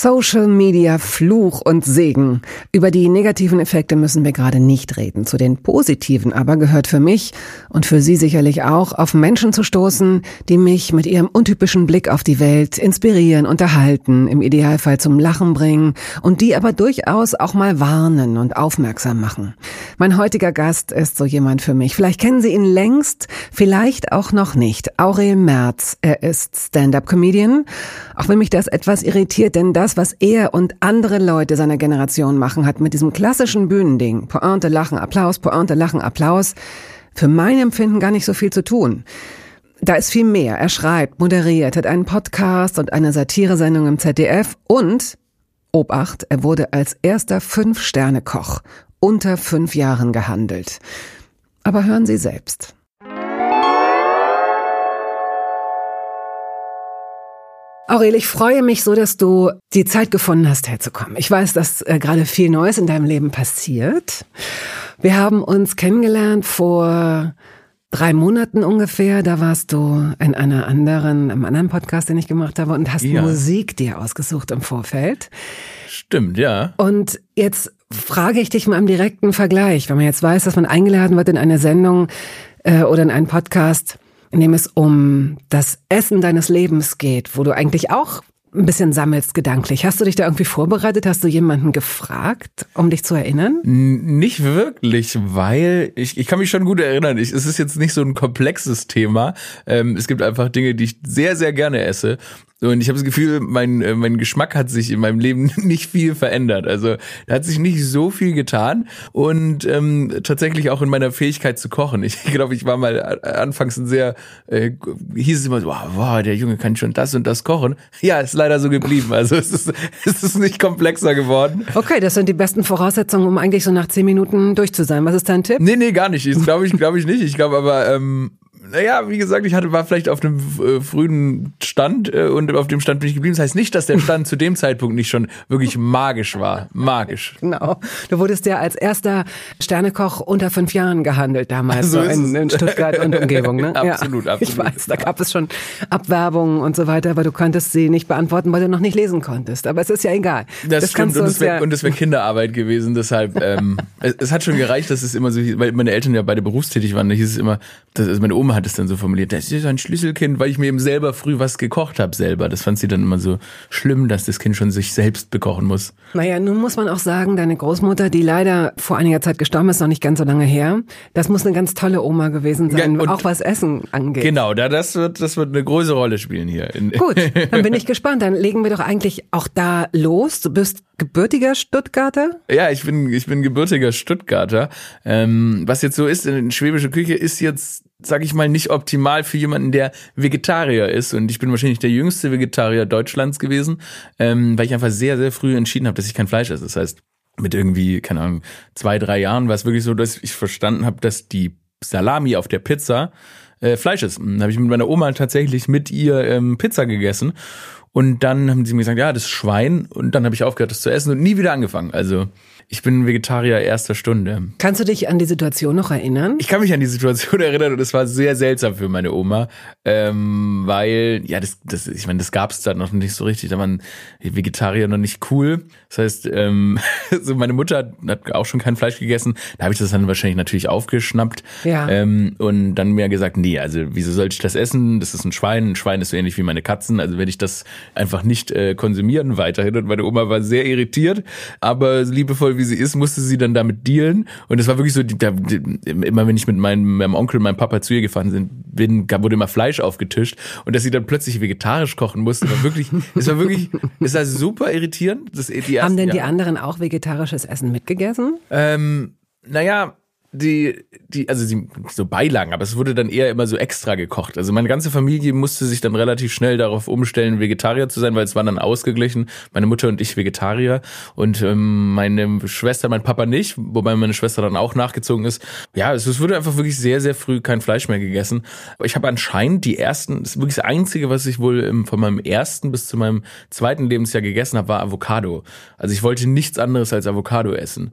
Social Media Fluch und Segen. Über die negativen Effekte müssen wir gerade nicht reden. Zu den positiven aber gehört für mich und für Sie sicherlich auch, auf Menschen zu stoßen, die mich mit ihrem untypischen Blick auf die Welt inspirieren, unterhalten, im Idealfall zum Lachen bringen und die aber durchaus auch mal warnen und aufmerksam machen. Mein heutiger Gast ist so jemand für mich. Vielleicht kennen Sie ihn längst, vielleicht auch noch nicht. Aurel Merz. Er ist Stand-up-Comedian. Auch wenn mich das etwas irritiert, denn das das, was er und andere Leute seiner Generation machen, hat mit diesem klassischen Bühnending, Pointe, Lachen, Applaus, Pointe, Lachen, Applaus, für mein Empfinden gar nicht so viel zu tun. Da ist viel mehr. Er schreibt, moderiert, hat einen Podcast und eine Satiresendung im ZDF und, Obacht, er wurde als erster Fünf-Sterne-Koch unter fünf Jahren gehandelt. Aber hören Sie selbst. Aurel, ich freue mich so, dass du die Zeit gefunden hast, herzukommen. Ich weiß, dass äh, gerade viel Neues in deinem Leben passiert. Wir haben uns kennengelernt vor drei Monaten ungefähr. Da warst du in einer anderen, einem anderen Podcast, den ich gemacht habe, und hast ja. Musik dir ausgesucht im Vorfeld. Stimmt, ja. Und jetzt frage ich dich mal im direkten Vergleich, wenn man jetzt weiß, dass man eingeladen wird in eine Sendung äh, oder in einen Podcast in dem es um das Essen deines Lebens geht, wo du eigentlich auch ein bisschen sammelst gedanklich. Hast du dich da irgendwie vorbereitet? Hast du jemanden gefragt, um dich zu erinnern? Nicht wirklich, weil ich, ich kann mich schon gut erinnern. Ich, es ist jetzt nicht so ein komplexes Thema. Ähm, es gibt einfach Dinge, die ich sehr, sehr gerne esse. Und ich habe das Gefühl, mein, äh, mein Geschmack hat sich in meinem Leben nicht viel verändert. Also da hat sich nicht so viel getan. Und ähm, tatsächlich auch in meiner Fähigkeit zu kochen. Ich glaube, ich war mal anfangs ein sehr, äh, hieß es immer so, wow, wow, der Junge kann schon das und das kochen. Ja, ist leider so geblieben. Also es ist, es ist nicht komplexer geworden. Okay, das sind die besten Voraussetzungen, um eigentlich so nach zehn Minuten durch zu sein. Was ist dein Tipp? Nee, nee, gar nicht. Das glaube ich, glaube ich nicht. Ich glaube aber, ähm, naja, wie gesagt, ich hatte, war vielleicht auf einem äh, frühen Stand äh, und auf dem Stand bin ich geblieben. Das heißt nicht, dass der Stand zu dem Zeitpunkt nicht schon wirklich magisch war. Magisch. Genau. Du wurdest ja als erster Sternekoch unter fünf Jahren gehandelt damals so, so in, in, Stuttgart und Umgebung. Ne? absolut, ja, absolut. Ich weiß, da gab es schon Abwerbungen und so weiter, aber du konntest sie nicht beantworten, weil du noch nicht lesen konntest. Aber es ist ja egal. Das, das stimmt und es wäre ja wär Kinderarbeit gewesen. Deshalb, ähm, es, es, hat schon gereicht, dass es immer so, weil meine Eltern ja beide berufstätig waren, da hieß es immer, dass, also meine Oma hat es dann so formuliert, das ist ein Schlüsselkind, weil ich mir eben selber früh was gekocht habe selber. Das fand sie dann immer so schlimm, dass das Kind schon sich selbst bekochen muss. Naja, nun muss man auch sagen, deine Großmutter, die leider vor einiger Zeit gestorben ist, noch nicht ganz so lange her, das muss eine ganz tolle Oma gewesen sein, ja, auch was Essen angeht. Genau, da das wird, das wird eine große Rolle spielen hier. Gut, dann bin ich gespannt. Dann legen wir doch eigentlich auch da los. Du bist gebürtiger Stuttgarter? Ja, ich bin, ich bin gebürtiger Stuttgarter. Ähm, was jetzt so ist, in schwäbische Küche ist jetzt sag ich mal, nicht optimal für jemanden, der Vegetarier ist. Und ich bin wahrscheinlich der jüngste Vegetarier Deutschlands gewesen, ähm, weil ich einfach sehr, sehr früh entschieden habe, dass ich kein Fleisch esse. Das heißt, mit irgendwie, keine Ahnung, zwei, drei Jahren war es wirklich so, dass ich verstanden habe, dass die Salami auf der Pizza äh, Fleisch ist. Dann habe ich mit meiner Oma tatsächlich mit ihr ähm, Pizza gegessen. Und dann haben sie mir gesagt, ja, das ist Schwein. Und dann habe ich aufgehört, das zu essen und nie wieder angefangen. Also ich bin Vegetarier erster Stunde. Kannst du dich an die Situation noch erinnern? Ich kann mich an die Situation erinnern und es war sehr seltsam für meine Oma, ähm, weil ja das, das ich meine, das gab es da noch nicht so richtig. Da waren Vegetarier noch nicht cool. Das heißt, ähm, so meine Mutter hat auch schon kein Fleisch gegessen. Da habe ich das dann wahrscheinlich natürlich aufgeschnappt ja. ähm, und dann mir gesagt, nee, also wieso sollte ich das essen? Das ist ein Schwein. Ein Schwein ist so ähnlich wie meine Katzen. Also werde ich das einfach nicht äh, konsumieren weiterhin. Und meine Oma war sehr irritiert, aber liebevoll wie sie ist, musste sie dann damit dealen. Und es war wirklich so, die, die, immer wenn ich mit meinem, meinem Onkel und meinem Papa zu ihr gefahren sind, bin, wurde immer Fleisch aufgetischt. Und dass sie dann plötzlich vegetarisch kochen musste, war wirklich, es war wirklich, es war super irritierend. Das, die ersten, Haben denn die anderen auch vegetarisches Essen mitgegessen? Ähm, naja, die, die, also sie, so Beilagen, aber es wurde dann eher immer so extra gekocht. Also meine ganze Familie musste sich dann relativ schnell darauf umstellen, Vegetarier zu sein, weil es war dann ausgeglichen. Meine Mutter und ich Vegetarier und ähm, meine Schwester, mein Papa nicht, wobei meine Schwester dann auch nachgezogen ist. Ja, es, es wurde einfach wirklich sehr, sehr früh kein Fleisch mehr gegessen. Aber ich habe anscheinend die ersten, das ist wirklich das Einzige, was ich wohl im, von meinem ersten bis zu meinem zweiten Lebensjahr gegessen habe, war Avocado. Also ich wollte nichts anderes als Avocado essen.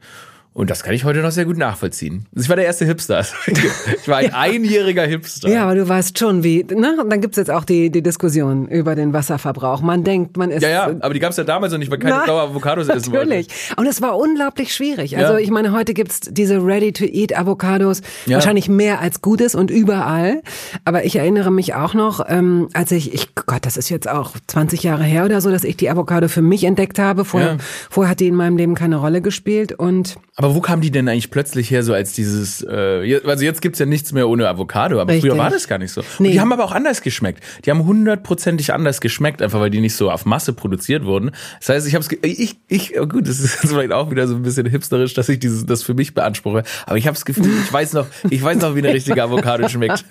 Und das kann ich heute noch sehr gut nachvollziehen. Ich war der erste Hipster. Ich war ein einjähriger Hipster. Ja, aber du weißt schon, wie, ne? Und dann gibt's jetzt auch die, die Diskussion über den Wasserverbrauch. Man denkt, man ist. Ja, ja, aber die gab's ja damals noch nicht, weil keine Frau Avocados essen wollte. Natürlich. Und es war unglaublich schwierig. Also ja. ich meine, heute gibt's diese Ready-to-Eat-Avocados, ja. wahrscheinlich mehr als Gutes und überall. Aber ich erinnere mich auch noch, ähm, als ich, ich, Gott, das ist jetzt auch 20 Jahre her oder so, dass ich die Avocado für mich entdeckt habe. Vorher, ja. vorher hat die in meinem Leben keine Rolle gespielt und. Aber wo kam die denn eigentlich plötzlich her, so als dieses, äh, also jetzt gibt's ja nichts mehr ohne Avocado, aber Richtig. früher war das gar nicht so. Nee. die haben aber auch anders geschmeckt. Die haben hundertprozentig anders geschmeckt, einfach weil die nicht so auf Masse produziert wurden. Das heißt, ich habe ich, ich, oh gut, das ist vielleicht auch wieder so ein bisschen hipsterisch, dass ich dieses, das für mich beanspruche, aber ich habe das Gefühl, ich weiß noch, ich weiß noch, wie eine richtige Avocado schmeckt.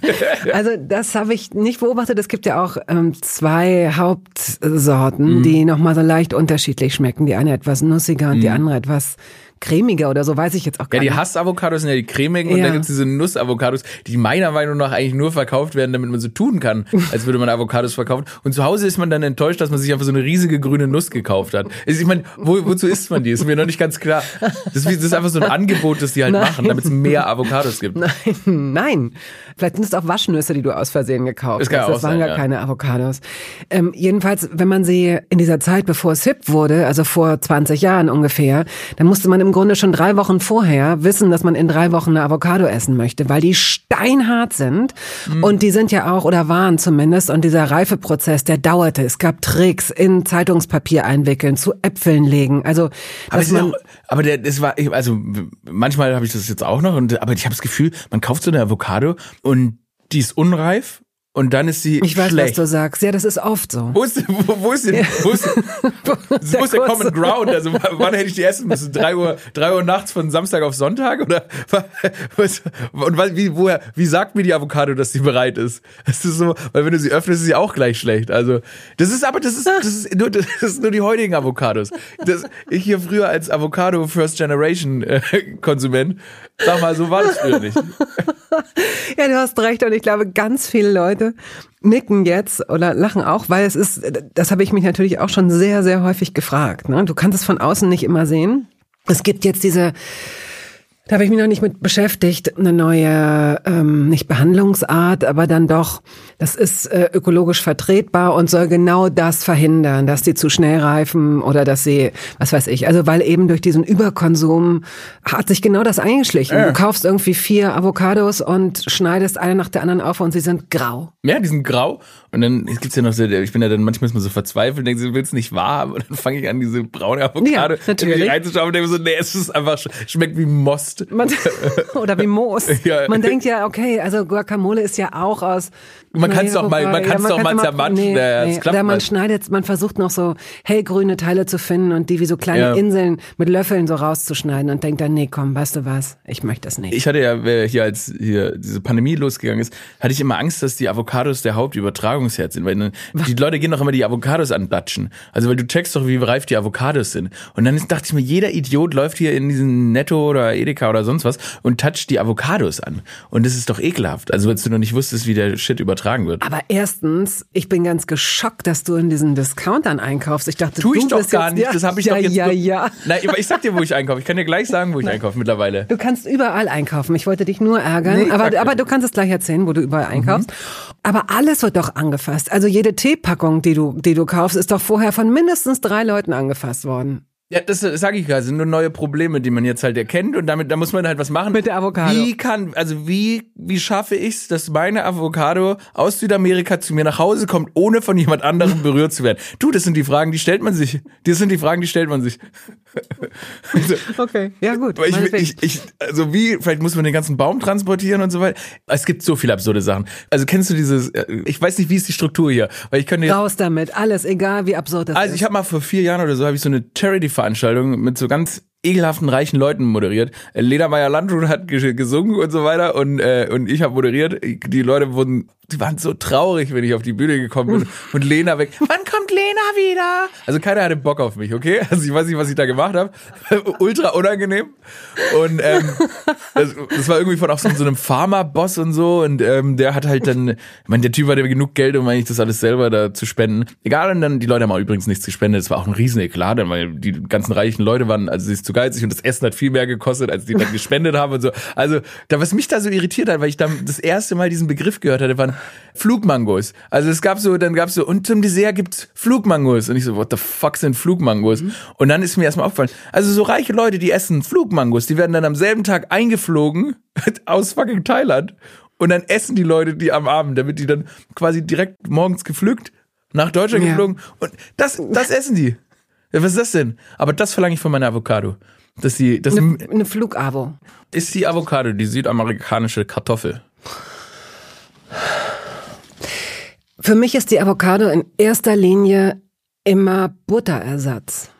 Also das habe ich nicht beobachtet. Es gibt ja auch ähm, zwei Hauptsorten, mhm. die nochmal so leicht unterschiedlich schmecken. Die eine etwas nussiger und mhm. die andere etwas cremiger oder so, weiß ich jetzt auch gar nicht. Ja, die Hass-Avocados sind ja die cremigen ja. und dann gibt's diese Nuss-Avocados, die meiner Meinung nach eigentlich nur verkauft werden, damit man so tun kann, als würde man Avocados verkaufen. Und zu Hause ist man dann enttäuscht, dass man sich einfach so eine riesige grüne Nuss gekauft hat. Ich meine, wo, wozu isst man die? Ist mir noch nicht ganz klar. Das ist, einfach so ein Angebot, das die halt nein. machen, damit es mehr Avocados gibt. Nein, nein. Vielleicht sind es auch Waschnüsse, die du aus Versehen gekauft das hast. Das waren sein, gar ja. keine Avocados. Ähm, jedenfalls, wenn man sie in dieser Zeit, bevor es hip wurde, also vor 20 Jahren ungefähr, dann musste man im Grunde schon drei Wochen vorher wissen, dass man in drei Wochen eine Avocado essen möchte, weil die steinhart sind mhm. und die sind ja auch oder waren zumindest und dieser Reifeprozess, der dauerte. Es gab Tricks in Zeitungspapier einwickeln, zu Äpfeln legen. Also, aber, man, auch, aber der, das war, also manchmal habe ich das jetzt auch noch und aber ich habe das Gefühl, man kauft so eine Avocado und die ist unreif und dann ist sie Ich weiß, schlecht. was du sagst. Ja, das ist oft so. Wo ist, wo, wo ist, denn, wo ist, wo ist der, Common Ground? Also wann hätte ich die essen müssen? Drei Uhr, drei Uhr nachts von Samstag auf Sonntag? Oder was, und wie, woher, wie sagt mir die Avocado, dass sie bereit ist? Das ist so, weil wenn du sie öffnest, ist sie auch gleich schlecht. Also das ist aber das ist das ist nur das ist nur die heutigen Avocados. Das, ich hier früher als Avocado First Generation äh, Konsument, sag mal, so war das früher nicht. ja, du hast recht und ich glaube, ganz viele Leute nicken jetzt oder lachen auch, weil es ist, das habe ich mich natürlich auch schon sehr, sehr häufig gefragt. Ne? Du kannst es von außen nicht immer sehen. Es gibt jetzt diese da habe ich mich noch nicht mit beschäftigt. Eine neue, ähm, nicht Behandlungsart, aber dann doch, das ist äh, ökologisch vertretbar und soll genau das verhindern, dass die zu schnell reifen oder dass sie, was weiß ich, also weil eben durch diesen Überkonsum hat sich genau das eingeschlichen. Ja. Du kaufst irgendwie vier Avocados und schneidest eine nach der anderen auf und sie sind grau. Ja, die sind grau. Und dann gibt's ja noch so, ich bin ja dann manchmal so verzweifelt, denke, du willst nicht wahr haben. Und dann fange ich an, diese braune Avocado ja, natürlich. reinzuschauen und denke so, nee, es ist einfach, schmeckt wie Most Most. Man, oder wie Moos. Ja. Man denkt ja, okay, also Guacamole ist ja auch aus. Man kann es doch mal, man kann es ja, doch mal zermatschen. Nee, nee, nee. Oder man schneidet, man versucht noch so hellgrüne Teile zu finden und die wie so kleine ja. Inseln mit Löffeln so rauszuschneiden und denkt dann, nee, komm, weißt du was, ich möchte das nicht. Ich hatte ja, hier als hier diese Pandemie losgegangen ist, hatte ich immer Angst, dass die Avocados der Hauptübertragungsherd sind, weil die Leute gehen doch immer die Avocados andatschen. Also weil du checkst doch, wie reif die Avocados sind. Und dann dachte ich mir, jeder Idiot läuft hier in diesen Netto oder Edeka oder sonst was und toucht die Avocados an. Und das ist doch ekelhaft. Also, weil du noch nicht wusstest, wie der Shit übertragen wird. Aber erstens, ich bin ganz geschockt, dass du in diesen Discountern einkaufst. Ich dachte, tu ich doch gar jetzt, nicht. Das habe ich ja, doch jetzt. Ja, ja, Nein, aber ich sag dir, wo ich einkaufe. Ich kann dir gleich sagen, wo ich einkaufe mittlerweile. Du kannst überall einkaufen. Ich wollte dich nur ärgern. Nee, aber, aber du kannst es gleich erzählen, wo du überall einkaufst. Mhm. Aber alles wird doch angefasst. Also jede Teepackung, die du, die du kaufst, ist doch vorher von mindestens drei Leuten angefasst worden. Ja, das sage ich gerade, sind nur neue Probleme, die man jetzt halt erkennt und damit da muss man halt was machen. Mit der Avocado. Wie kann also wie wie schaffe ich es, dass meine Avocado aus Südamerika zu mir nach Hause kommt, ohne von jemand anderem berührt zu werden? Du, das sind die Fragen, die stellt man sich. Das sind die Fragen, die stellt man sich. also, okay, ja gut. Ich, ich, ich, also wie vielleicht muss man den ganzen Baum transportieren und so weiter. Es gibt so viele absurde Sachen. Also kennst du dieses äh, ich weiß nicht, wie ist die Struktur hier, weil ich könnte raus damit, alles egal wie absurd das also, ist. Also ich habe mal vor vier Jahren oder so habe ich so eine Charity Veranstaltung mit so ganz ekelhaften reichen Leuten moderiert. Lena Meyer-Landrut hat gesungen und so weiter und, äh, und ich habe moderiert. Die Leute wurden die waren so traurig, wenn ich auf die Bühne gekommen bin und Lena weg. Wann kommt Lena wieder? Also keiner hatte Bock auf mich, okay? Also ich weiß nicht, was ich da gemacht habe. Ultra unangenehm. Und ähm, das, das war irgendwie von auch so, so einem Pharma-Boss und so. Und ähm, der hat halt dann, ich meine, der Typ hatte genug Geld, um eigentlich das alles selber da zu spenden. Egal, und dann, die Leute haben auch übrigens nichts gespendet. Das war auch ein riesen Eklat, weil die ganzen reichen Leute waren, also sie ist zu geizig und das Essen hat viel mehr gekostet, als die dann gespendet haben und so. Also, da was mich da so irritiert hat, weil ich da das erste Mal diesen Begriff gehört hatte, waren Flugmangos. Also es gab so, dann gab es so, und zum Dessert gibt's Flugmangos. Und ich so, what the fuck sind Flugmangos? Mhm. Und dann ist mir erstmal aufgefallen, also so reiche Leute, die essen Flugmangos, die werden dann am selben Tag eingeflogen aus fucking Thailand. Und dann essen die Leute die am Abend, damit die dann quasi direkt morgens gepflückt, nach Deutschland ja. geflogen. Und das, das essen die. Was ist das denn? Aber das verlange ich von meiner Avocado. Dass die, das eine, eine Flugavo. Ist die Avocado, die südamerikanische Kartoffel. Für mich ist die Avocado in erster Linie immer Butterersatz.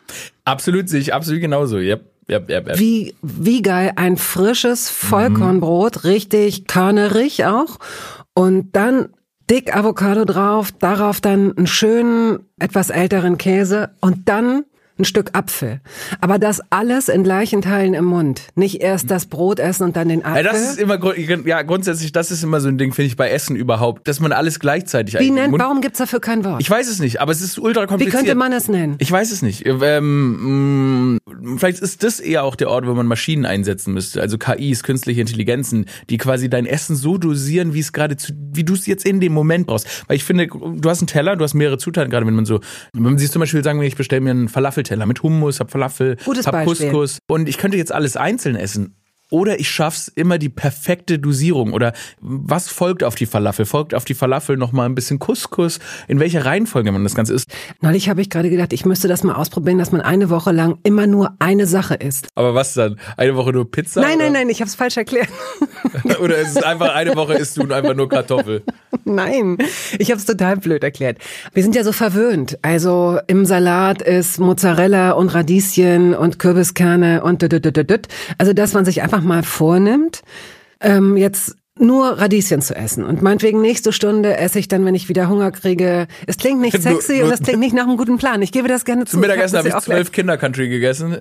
Absolut, sehe ich absolut genauso. Yep. Yep, yep, yep. Wie, wie geil, ein frisches Vollkornbrot, mhm. richtig körnerig auch. Und dann dick Avocado drauf, darauf dann einen schönen, etwas älteren Käse und dann ein Stück Apfel. Aber das alles in gleichen Teilen im Mund. Nicht erst das Brot essen und dann den Apfel. Ja, das ist immer, ja, grundsätzlich, das ist immer so ein Ding, finde ich, bei Essen überhaupt, dass man alles gleichzeitig Wie nennt, warum gibt's dafür kein Wort? Ich weiß es nicht, aber es ist ultra kompliziert. Wie könnte man es nennen? Ich weiß es nicht. Ähm, mm, vielleicht ist das eher auch der Ort, wo man Maschinen einsetzen müsste. Also KIs, künstliche Intelligenzen, die quasi dein Essen so dosieren, wie es gerade zu, wie du es jetzt in dem Moment brauchst. Weil ich finde, du hast einen Teller, du hast mehrere Zutaten, gerade wenn man so, wenn man sich zum Beispiel sagen, ich bestelle mir einen Falafel Tafelteller mit Hummus, hab Falafel, Gutes hab Beispiel. Couscous und ich könnte jetzt alles einzeln essen. Oder ich schaff's immer die perfekte Dosierung. Oder was folgt auf die Falafel? Folgt auf die Falafel nochmal ein bisschen Couscous? In welcher Reihenfolge man das Ganze isst? Neulich habe ich gerade gedacht, ich müsste das mal ausprobieren, dass man eine Woche lang immer nur eine Sache isst. Aber was dann? Eine Woche nur Pizza? Nein, oder? nein, nein, ich habe es falsch erklärt. oder ist es einfach eine Woche isst du einfach nur Kartoffel? Nein, ich habe es total blöd erklärt. Wir sind ja so verwöhnt. Also im Salat ist Mozzarella und Radieschen und Kürbiskerne und also dass man sich einfach mal vornimmt, ähm, jetzt nur Radieschen zu essen. Und meinetwegen nächste Stunde esse ich dann, wenn ich wieder Hunger kriege. Es klingt nicht sexy und es klingt nicht nach einem guten Plan. Ich gebe das gerne zu. Zum Mittagessen habe ich zwölf Kinder-Country gegessen.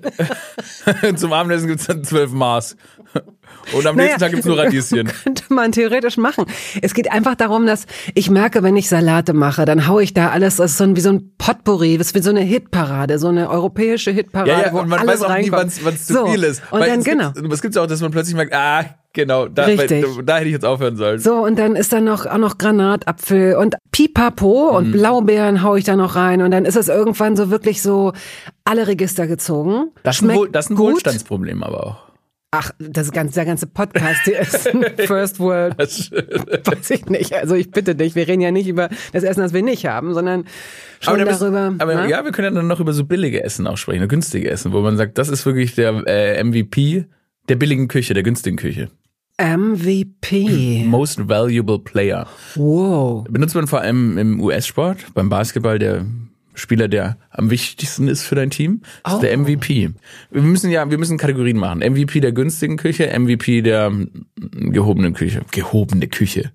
Zum Abendessen gibt's dann zwölf Maß. Und am nächsten naja, Tag gibt's nur Radieschen. Könnte man theoretisch machen. Es geht einfach darum, dass ich merke, wenn ich Salate mache, dann hau ich da alles, das ist so ein, wie so ein Potpourri, das ist wie so eine Hitparade, so eine europäische Hitparade, ja, ja, und man alles weiß auch reinkommt. nie, wann es zu so, viel ist. Und Weil dann, es genau. Gibt, es gibt ja auch, dass man plötzlich merkt, ah, Genau, da, Richtig. Da hätte ich jetzt aufhören sollen. So, und dann ist da noch, auch noch Granatapfel und Pipapo und mhm. Blaubeeren hau ich da noch rein und dann ist es irgendwann so wirklich so alle Register gezogen. Das, ist ein, das ist ein Wohlstandsproblem aber auch. Ach, das ganze, der ganze Podcast hier ist ein First World. Weiß ich nicht. Also ich bitte dich, wir reden ja nicht über das Essen, das wir nicht haben, sondern schon aber darüber. Bist, aber na? ja, wir können ja dann noch über so billige Essen auch sprechen, günstige Essen, wo man sagt, das ist wirklich der äh, MVP der billigen Küche, der günstigen Küche. MVP. Most Valuable Player. Wow. Benutzt man vor allem im US-Sport, beim Basketball, der Spieler, der am wichtigsten ist für dein Team, ist oh. der MVP. Wir müssen ja, wir müssen Kategorien machen. MVP der günstigen Küche, MVP der gehobenen Küche. Gehobene Küche.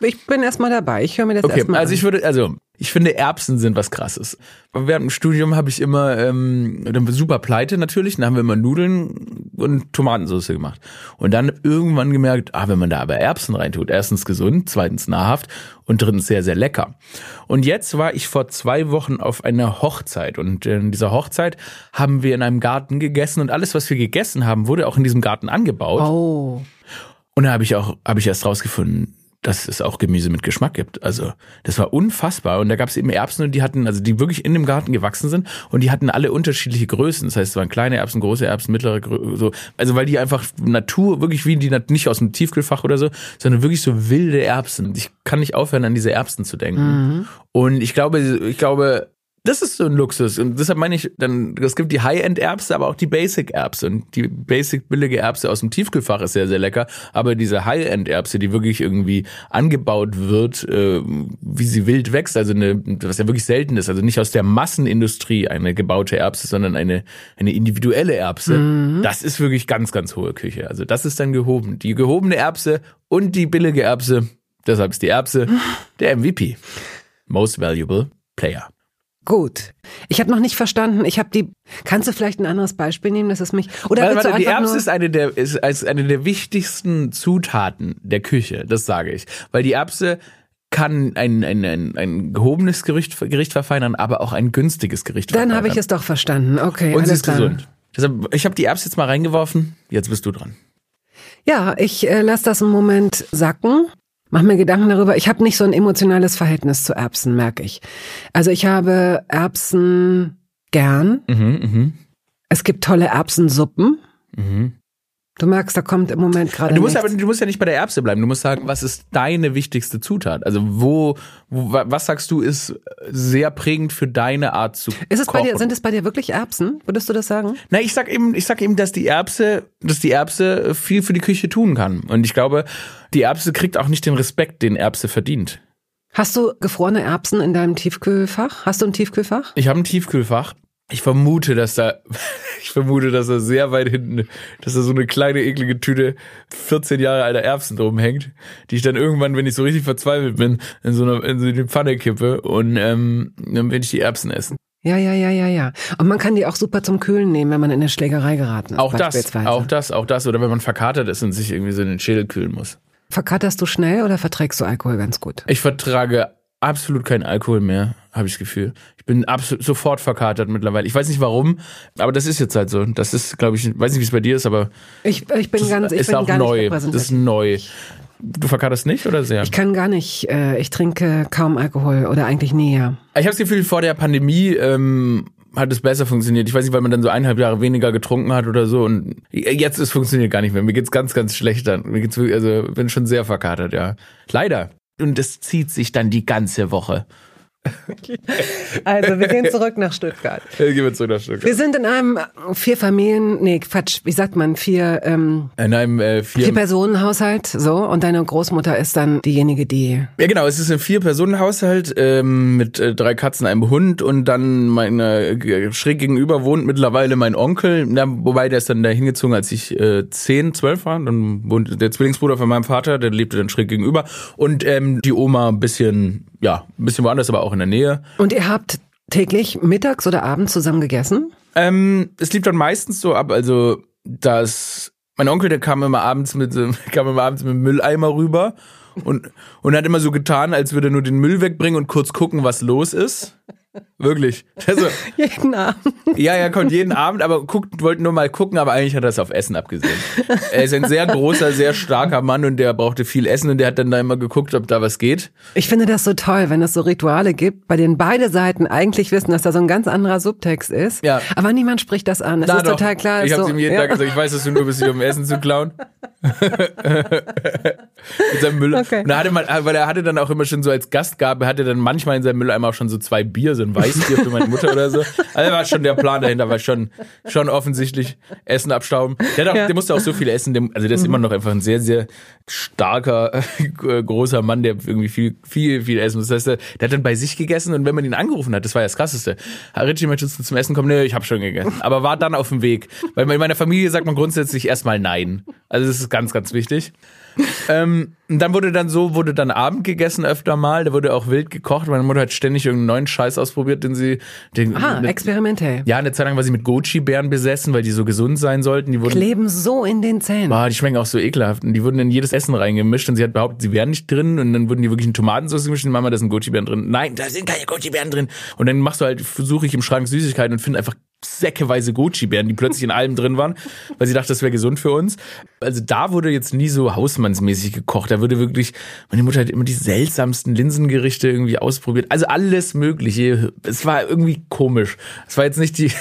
Ich bin erstmal dabei. Ich höre mir das okay, erstmal also ich würde, also ich finde Erbsen sind was Krasses. Während dem Studium habe ich immer ähm, dann super pleite natürlich, dann haben wir immer Nudeln und Tomatensauce gemacht und dann irgendwann gemerkt, ah, wenn man da aber Erbsen reintut, erstens gesund, zweitens nahrhaft und drittens sehr sehr lecker. Und jetzt war ich vor zwei Wochen auf einer Hochzeit und in dieser Hochzeit haben wir in einem Garten gegessen und alles, was wir gegessen haben, wurde auch in diesem Garten angebaut. Oh. Und da habe ich auch, habe ich erst rausgefunden, dass es auch Gemüse mit Geschmack gibt. Also das war unfassbar. Und da gab es eben Erbsen und die hatten, also die wirklich in dem Garten gewachsen sind und die hatten alle unterschiedliche Größen. Das heißt, es waren kleine Erbsen, große Erbsen, mittlere, so. Also weil die einfach Natur, wirklich wie die, nicht aus dem Tiefkühlfach oder so, sondern wirklich so wilde Erbsen. Ich kann nicht aufhören, an diese Erbsen zu denken. Mhm. Und ich glaube, ich glaube, Das ist so ein Luxus. Und deshalb meine ich, dann, es gibt die High-End-Erbse, aber auch die Basic-Erbse. Und die Basic-billige Erbse aus dem Tiefkühlfach ist sehr, sehr lecker. Aber diese High-End-Erbse, die wirklich irgendwie angebaut wird, äh, wie sie wild wächst, also eine, was ja wirklich selten ist, also nicht aus der Massenindustrie eine gebaute Erbse, sondern eine, eine individuelle Erbse, mhm. das ist wirklich ganz, ganz hohe Küche. Also das ist dann gehoben. Die gehobene Erbse und die billige Erbse, deshalb ist die Erbse der MVP. Most Valuable Player. Gut. Ich habe noch nicht verstanden. Ich habe die. Kannst du vielleicht ein anderes Beispiel nehmen, dass es mich oder warte, warte, die Erbse ist eine der ist, ist eine der wichtigsten Zutaten der Küche. Das sage ich, weil die Erbse kann ein, ein, ein, ein gehobenes Gericht, Gericht verfeinern, aber auch ein günstiges Gericht Dann habe ich es doch verstanden. Okay. Und sie ist klar. gesund. Deshalb, ich habe die Erbse jetzt mal reingeworfen. Jetzt bist du dran. Ja, ich äh, lasse das einen Moment sacken Mach mir Gedanken darüber. Ich habe nicht so ein emotionales Verhältnis zu Erbsen, merke ich. Also ich habe Erbsen gern. Mhm, mh. Es gibt tolle Erbsensuppen. Mhm. Du merkst, da kommt im Moment gerade. Du musst aber, du musst ja nicht bei der Erbse bleiben. Du musst sagen, was ist deine wichtigste Zutat? Also wo, wo was sagst du, ist sehr prägend für deine Art zu ist es kochen? Bei dir, sind es bei dir wirklich Erbsen? Würdest du das sagen? Na, ich sag eben, ich sag eben, dass die Erbse, dass die Erbse viel für die Küche tun kann. Und ich glaube, die Erbse kriegt auch nicht den Respekt, den Erbse verdient. Hast du gefrorene Erbsen in deinem Tiefkühlfach? Hast du ein Tiefkühlfach? Ich habe ein Tiefkühlfach. Ich vermute, dass da, ich vermute, dass da sehr weit hinten, dass da so eine kleine eklige Tüte 14 Jahre alter Erbsen drum hängt, die ich dann irgendwann, wenn ich so richtig verzweifelt bin, in so einer, in so eine Pfanne kippe und ähm, dann werde ich die Erbsen essen. Ja, ja, ja, ja, ja. Und man kann die auch super zum Kühlen nehmen, wenn man in eine Schlägerei geraten ist. Auch das, auch das, auch das. Oder wenn man verkatert ist und sich irgendwie so in den Schädel kühlen muss. Verkaterst du schnell oder verträgst du Alkohol ganz gut? Ich vertrage absolut keinen Alkohol mehr, habe ich das Gefühl. Ich bin absolut sofort verkatert mittlerweile. Ich weiß nicht warum, aber das ist jetzt halt so. Das ist, glaube ich, weiß nicht, wie es bei dir ist, aber ich, ich bin ganz, ich ist bin auch gar neu. Das ist neu. Du verkaterst nicht oder sehr? Ich kann gar nicht. Äh, ich trinke kaum Alkohol oder eigentlich nie. Ja. Ich habe das Gefühl, vor der Pandemie ähm, hat es besser funktioniert. Ich weiß nicht, weil man dann so eineinhalb Jahre weniger getrunken hat oder so. Und jetzt es funktioniert gar nicht mehr. Mir geht's ganz, ganz schlecht dann. Mir geht's also bin schon sehr verkatert, ja. Leider und es zieht sich dann die ganze Woche. Also, wir gehen zurück nach Stuttgart. Ja, gehen wir zurück nach Stuttgart. Wir sind in einem vier Familien, nee, Quatsch, wie sagt man, vier, ähm, in einem äh, vier, vier Personen Haushalt, so, und deine Großmutter ist dann diejenige, die. Ja, genau, es ist ein vier Personen Haushalt ähm, mit äh, drei Katzen, einem Hund und dann meine äh, schräg gegenüber wohnt mittlerweile mein Onkel, na, wobei der ist dann da hingezogen, als ich äh, zehn, zwölf war. Dann wohnt der Zwillingsbruder von meinem Vater, der lebte dann schräg gegenüber und ähm, die Oma ein bisschen, ja, ein bisschen woanders, aber auch in der Nähe. Und ihr habt täglich mittags oder abends zusammen gegessen? Ähm, es lief dann meistens so ab, also dass mein Onkel, der kam immer abends mit kam immer abends mit dem Mülleimer rüber und und hat immer so getan, als würde er nur den Müll wegbringen und kurz gucken, was los ist. Wirklich. Also, jeden Abend. Ja, er kommt jeden Abend, aber guckt, wollte nur mal gucken, aber eigentlich hat er es auf Essen abgesehen. Er ist ein sehr großer, sehr starker Mann und der brauchte viel Essen und der hat dann da immer geguckt, ob da was geht. Ich finde das so toll, wenn es so Rituale gibt, bei denen beide Seiten eigentlich wissen, dass da so ein ganz anderer Subtext ist. Ja. Aber niemand spricht das an. Das Na ist doch. total klar. Ich habe so, ihm jeden ja. Tag gesagt, ich weiß, dass du nur bist, hier, um Essen zu klauen. Mit seinem Müll. Okay. Und da hatte man, weil er hatte dann auch immer schon so als Gastgabe, hatte dann manchmal in seinem Mülleimer auch schon so zwei Bier so ein Weißbier für meine Mutter oder so. Also war schon der Plan dahinter, war schon, schon offensichtlich Essen abstauben. Der, auch, ja. der musste auch so viel essen, also der ist mhm. immer noch einfach ein sehr, sehr starker, äh, großer Mann, der irgendwie viel, viel, viel essen muss. Das heißt, der, hat dann bei sich gegessen und wenn man ihn angerufen hat, das war ja das Krasseste. Richie, möchtest du zum Essen kommen? Nee, ich habe schon gegessen. Aber war dann auf dem Weg. Weil in meiner Familie sagt man grundsätzlich erstmal nein. Also das ist ganz, ganz wichtig ähm, und dann wurde dann so, wurde dann Abend gegessen öfter mal, da wurde auch wild gekocht. Meine Mutter hat ständig irgendeinen neuen Scheiß ausprobiert, den sie. Den, ah, ne, experimentell. Ja, eine Zeit lang war sie mit Goji-Bären besessen, weil die so gesund sein sollten. Die wurden, Kleben so in den Zähnen. Boah, die schmecken auch so ekelhaft. Und die wurden in jedes Essen reingemischt und sie hat behauptet, sie wären nicht drin. Und dann wurden die wirklich in Tomatensauce gemischt und Mama, da sind Goji-Bären drin. Nein, da sind keine Goji-Bären drin. Und dann machst du halt, versuche ich im Schrank Süßigkeiten und finde einfach säckeweise Goji-Bären, die plötzlich in allem drin waren, weil sie dachte, das wäre gesund für uns. Also da wurde jetzt nie so hausmannsmäßig gekocht. Da wurde wirklich, meine Mutter hat immer die seltsamsten Linsengerichte irgendwie ausprobiert. Also alles Mögliche. Es war irgendwie komisch. Es war jetzt nicht die,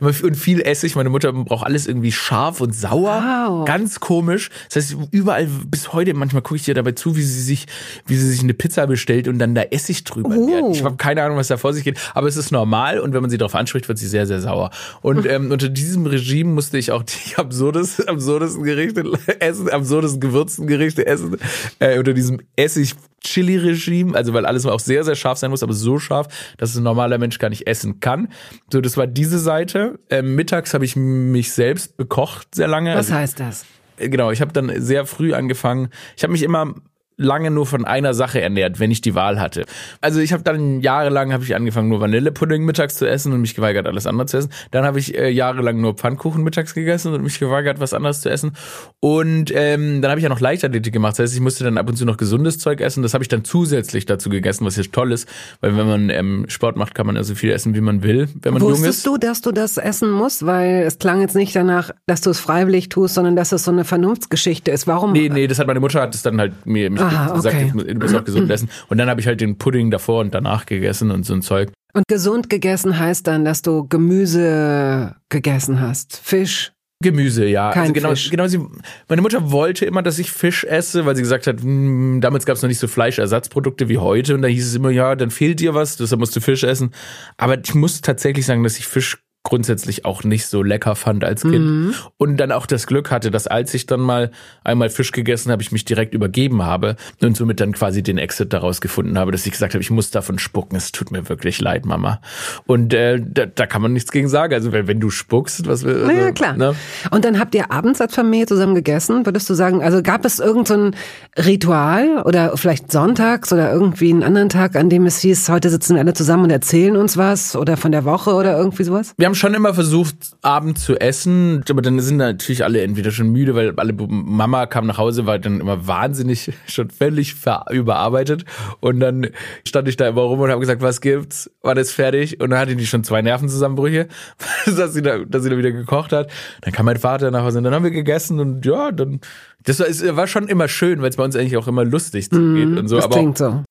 immer und viel Essig. Meine Mutter braucht alles irgendwie scharf und sauer. Wow. Ganz komisch. Das heißt, überall bis heute, manchmal gucke ich dir dabei zu, wie sie sich, wie sie sich eine Pizza bestellt und dann da Essig drüber. Uh. Ich habe keine Ahnung, was da vor sich geht. Aber es ist normal und wenn man sie darauf anspricht, wird sie sehr, sehr sauer. Und ähm, unter diesem Regime musste ich auch die absurdes, absurdesten Gerichte essen, absurdesten gewürzten Gerichte essen, äh, unter diesem Essig-Chili-Regime, also weil alles auch sehr, sehr scharf sein muss, aber so scharf, dass ein normaler Mensch gar nicht essen kann. So, das war diese Seite. Ähm, mittags habe ich mich selbst bekocht sehr lange. Was also, heißt das? Äh, genau, ich habe dann sehr früh angefangen. Ich habe mich immer lange nur von einer Sache ernährt, wenn ich die Wahl hatte. Also ich habe dann jahrelang habe ich angefangen nur Vanillepudding mittags zu essen und mich geweigert alles andere zu essen. Dann habe ich äh, jahrelang nur Pfannkuchen mittags gegessen und mich geweigert was anderes zu essen. Und ähm, dann habe ich ja noch Leichtathletik gemacht. Das heißt, ich musste dann ab und zu noch gesundes Zeug essen. Das habe ich dann zusätzlich dazu gegessen, was jetzt toll ist, weil wenn man ähm, Sport macht, kann man ja so viel essen, wie man will, wenn man Wusstest jung ist. du, dass du das essen musst, weil es klang jetzt nicht danach, dass du es freiwillig tust, sondern dass es so eine Vernunftsgeschichte ist. Warum? Nee, nee, das hat meine Mutter hat es dann halt mir mich Aha, okay. du musst auch gesund essen. Und dann habe ich halt den Pudding davor und danach gegessen und so ein Zeug. Und gesund gegessen heißt dann, dass du Gemüse gegessen hast, Fisch. Gemüse, ja. Kein also genau, Fisch. genau sie, meine Mutter wollte immer, dass ich Fisch esse, weil sie gesagt hat, mh, hm, damals gab es noch nicht so Fleischersatzprodukte wie heute und da hieß es immer, ja, dann fehlt dir was, deshalb musst du Fisch essen. Aber ich muss tatsächlich sagen, dass ich Fisch grundsätzlich auch nicht so lecker fand als Kind. Mhm. Und dann auch das Glück hatte, dass als ich dann mal einmal Fisch gegessen habe, ich mich direkt übergeben habe und somit dann quasi den Exit daraus gefunden habe, dass ich gesagt habe, ich muss davon spucken. Es tut mir wirklich leid, Mama. Und äh, da, da kann man nichts gegen sagen. Also wenn, wenn du spuckst, was will. Also, klar. Ne? Und dann habt ihr abends als Familie zusammen gegessen, würdest du sagen, also gab es irgendein so Ritual oder vielleicht sonntags oder irgendwie einen anderen Tag, an dem es hieß, heute sitzen wir alle zusammen und erzählen uns was oder von der Woche oder irgendwie sowas? Wir haben schon immer versucht, Abend zu essen, aber dann sind natürlich alle entweder schon müde, weil alle Mama kam nach Hause, war dann immer wahnsinnig, schon völlig überarbeitet. Und dann stand ich da immer rum und habe gesagt, was gibt's? War das fertig? Und dann hatte die schon zwei Nervenzusammenbrüche, dass sie da, dass sie da wieder gekocht hat. Dann kam mein Vater nach Hause und dann haben wir gegessen und ja, dann das war, es war schon immer schön, weil es bei uns eigentlich auch immer lustig zugeht mm, und so. Das aber klingt so.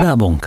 Werbung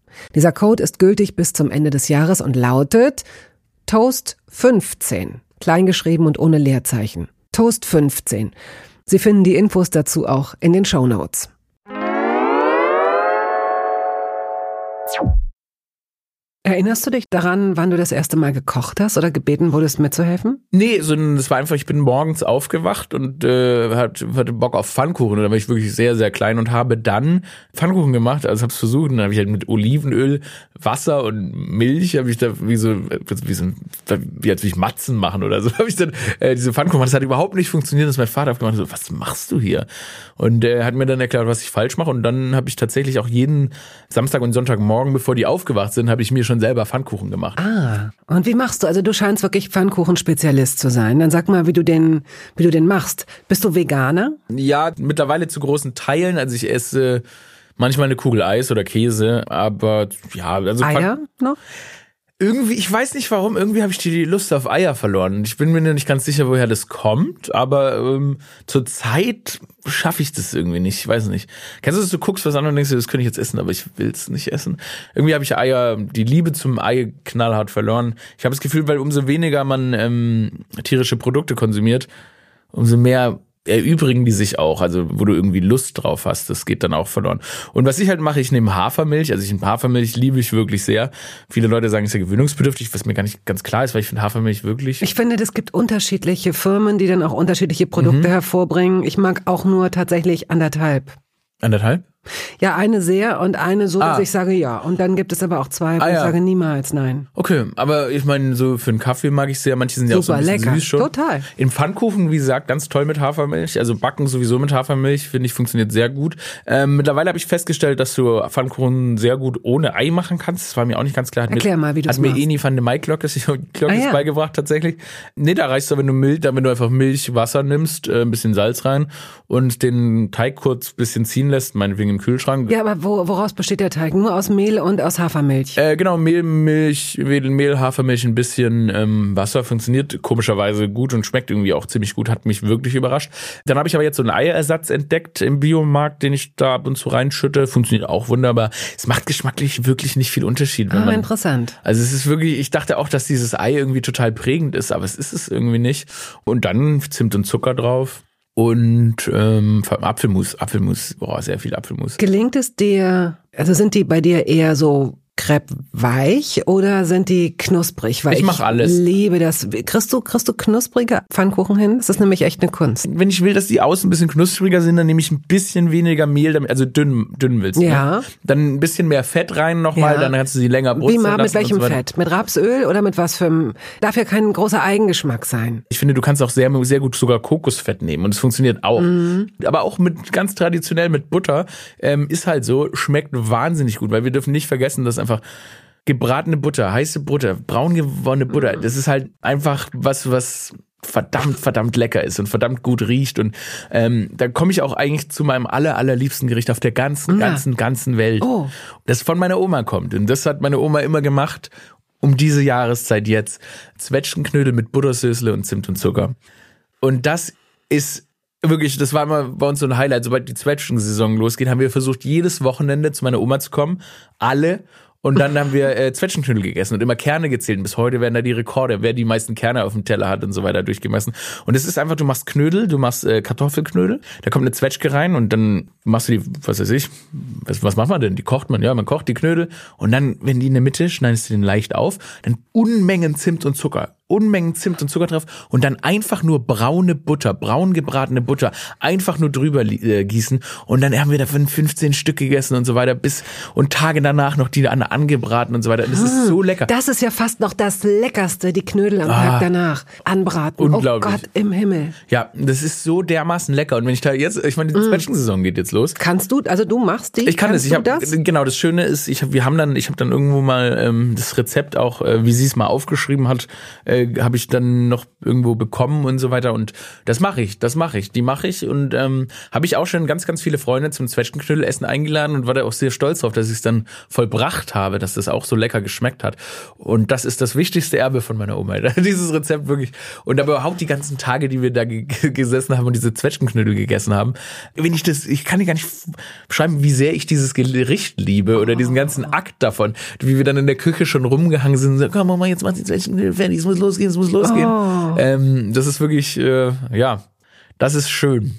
Dieser Code ist gültig bis zum Ende des Jahres und lautet Toast 15, kleingeschrieben und ohne Leerzeichen. Toast 15. Sie finden die Infos dazu auch in den Show Notes. Erinnerst du dich daran, wann du das erste Mal gekocht hast oder gebeten wurdest mitzuhelfen? Nee, so es war einfach, ich bin morgens aufgewacht und äh, hatte, Bock auf Pfannkuchen. Und da war ich wirklich sehr, sehr klein und habe dann Pfannkuchen gemacht. Also habe es versucht und dann habe ich halt mit Olivenöl, Wasser und Milch, habe ich da wie so, wie so, wie als würde ich Matzen machen oder so, habe ich dann äh, diese Pfannkuchen gemacht. Das hat überhaupt nicht funktioniert. Das ist mein Vater aufgemacht so, was machst du hier? Und er äh, hat mir dann erklärt, was ich falsch mache. Und dann habe ich tatsächlich auch jeden Samstag und Sonntagmorgen, bevor die aufgewacht sind, habe ich mir schon selber Pfannkuchen gemacht. Ah, und wie machst du? Also du scheinst wirklich Pfannkuchenspezialist zu sein. Dann sag mal, wie du den, wie du den machst. Bist du Veganer? Ja, mittlerweile zu großen Teilen. Also ich esse manchmal eine Kugel Eis oder Käse, aber ja, also Eier noch? Irgendwie, ich weiß nicht warum, irgendwie habe ich die Lust auf Eier verloren. Ich bin mir nicht ganz sicher, woher das kommt, aber ähm, zur Zeit schaffe ich das irgendwie nicht. Ich weiß nicht. Kennst du das, du guckst was an und denkst, das könnte ich jetzt essen, aber ich will es nicht essen. Irgendwie habe ich Eier, die Liebe zum Ei knallhart verloren. Ich habe das Gefühl, weil umso weniger man ähm, tierische Produkte konsumiert, umso mehr erübrigen die sich auch, also wo du irgendwie Lust drauf hast, das geht dann auch verloren. Und was ich halt mache, ich nehme Hafermilch, also ich Hafermilch liebe ich wirklich sehr. Viele Leute sagen, es ist ja gewöhnungsbedürftig, was mir gar nicht ganz klar ist, weil ich finde Hafermilch wirklich. Ich finde, es gibt unterschiedliche Firmen, die dann auch unterschiedliche Produkte mhm. hervorbringen. Ich mag auch nur tatsächlich anderthalb. Anderthalb? Ja, eine sehr und eine so, dass ah. ich sage ja. Und dann gibt es aber auch zwei, wo ah, ich ja. sage niemals nein. Okay, aber ich meine, so für einen Kaffee mag ich sehr. Manche sind Super, ja auch so ein bisschen lecker. süß schon. Total. In Pfannkuchen, wie gesagt, ganz toll mit Hafermilch. Also backen sowieso mit Hafermilch, finde ich, funktioniert sehr gut. Ähm, mittlerweile habe ich festgestellt, dass du Pfannkuchen sehr gut ohne Ei machen kannst. Das war mir auch nicht ganz klar. Hat Erklär mir, mal, wie du Hat mir Eni van de Mai Glockes ah, ja. beigebracht tatsächlich. Nee, da reicht es, wenn du Milch, wenn du einfach Milch, Wasser nimmst, äh, ein bisschen Salz rein und den Teig kurz bisschen ziehen lässt, meinetwegen im Kühlschrank. Ja, aber wo, woraus besteht der Teig? Nur aus Mehl und aus Hafermilch? Äh, genau, Mehl, Milch, Mehl, Hafermilch, ein bisschen ähm, Wasser. Funktioniert komischerweise gut und schmeckt irgendwie auch ziemlich gut. Hat mich wirklich überrascht. Dann habe ich aber jetzt so einen Eierersatz entdeckt im Biomarkt, den ich da ab und zu reinschütte. Funktioniert auch wunderbar. Es macht geschmacklich wirklich nicht viel Unterschied. ah, man, interessant. Also es ist wirklich, ich dachte auch, dass dieses Ei irgendwie total prägend ist, aber es ist es irgendwie nicht. Und dann Zimt und Zucker drauf und ähm, Apfelmus, Apfelmus, boah, sehr viel Apfelmus. Gelingt es dir, also sind die bei dir eher so Crepe weich oder sind die knusprig? Weil ich mache alles. liebe das. Kriegst du, kriegst du knusprige Pfannkuchen hin? Das ist nämlich echt eine Kunst. Wenn ich will, dass die außen ein bisschen knuspriger sind, dann nehme ich ein bisschen weniger Mehl, damit, also dünn, dünn willst du. Ne? Ja. Ne? Dann ein bisschen mehr Fett rein nochmal, ja. dann kannst du sie länger brutzen Wie mal, mit welchem so Fett? Mit Rapsöl oder mit was für einem, darf ja kein großer Eigengeschmack sein. Ich finde, du kannst auch sehr, sehr gut sogar Kokosfett nehmen und es funktioniert auch. Mhm. Aber auch mit, ganz traditionell mit Butter, ähm, ist halt so, schmeckt wahnsinnig gut, weil wir dürfen nicht vergessen, dass einfach gebratene Butter, heiße Butter, braun gewordene Butter. Das ist halt einfach was, was verdammt, verdammt lecker ist und verdammt gut riecht. Und ähm, da komme ich auch eigentlich zu meinem aller, allerliebsten Gericht auf der ganzen, ja. ganzen, ganzen Welt. Oh. Das von meiner Oma kommt. Und das hat meine Oma immer gemacht, um diese Jahreszeit jetzt. Zwetschgenknödel mit Buttersösle und Zimt und Zucker. Und das ist wirklich, das war immer bei uns so ein Highlight. Sobald die Zwetschgen-Saison losgeht, haben wir versucht, jedes Wochenende zu meiner Oma zu kommen. Alle und dann haben wir äh, Zwetschgenknödel gegessen und immer Kerne gezählt. bis heute werden da die Rekorde, wer die meisten Kerne auf dem Teller hat und so weiter durchgemessen. Und es ist einfach, du machst Knödel, du machst äh, Kartoffelknödel, da kommt eine Zwetschge rein und dann machst du die, was weiß ich, was, was macht man denn? Die kocht man, ja, man kocht die Knödel und dann, wenn die in der Mitte, schneidest du den leicht auf, dann Unmengen Zimt und Zucker. Unmengen Zimt und Zucker drauf und dann einfach nur braune Butter, braun gebratene Butter, einfach nur drüber äh, gießen und dann haben wir davon 15 Stück gegessen und so weiter bis und Tage danach noch die an, angebraten und so weiter. Das ist so lecker. Das ist ja fast noch das Leckerste, die Knödel am Tag danach. Anbraten. Unglaublich. Oh Gott im Himmel. Ja, das ist so dermaßen lecker und wenn ich da jetzt, ich meine, die Zwetschgensaison geht jetzt los. Kannst du, also du machst die? Ich kann das. Ich du hab, das? genau das Schöne ist, ich hab, wir haben dann, ich habe dann irgendwo mal ähm, das Rezept auch, äh, wie sie es mal aufgeschrieben hat, äh, habe ich dann noch irgendwo bekommen und so weiter und das mache ich, das mache ich, die mache ich und ähm, habe ich auch schon ganz, ganz viele Freunde zum Zwetschgenknödelessen eingeladen und war da auch sehr stolz drauf, dass ich es dann vollbracht habe, dass das auch so lecker geschmeckt hat und das ist das wichtigste Erbe von meiner Oma, dieses Rezept wirklich und aber überhaupt die ganzen Tage, die wir da ge gesessen haben und diese Zwetschgenknödel gegessen haben, wenn ich das, ich kann dir gar nicht beschreiben, wie sehr ich dieses Gericht liebe oder diesen ganzen Akt davon, wie wir dann in der Küche schon rumgehangen sind und so, komm Mama, jetzt mach die Zwetschgenknödel fertig, es muss losgehen, es muss losgehen. Ähm, das ist wirklich, äh, ja, das ist schön.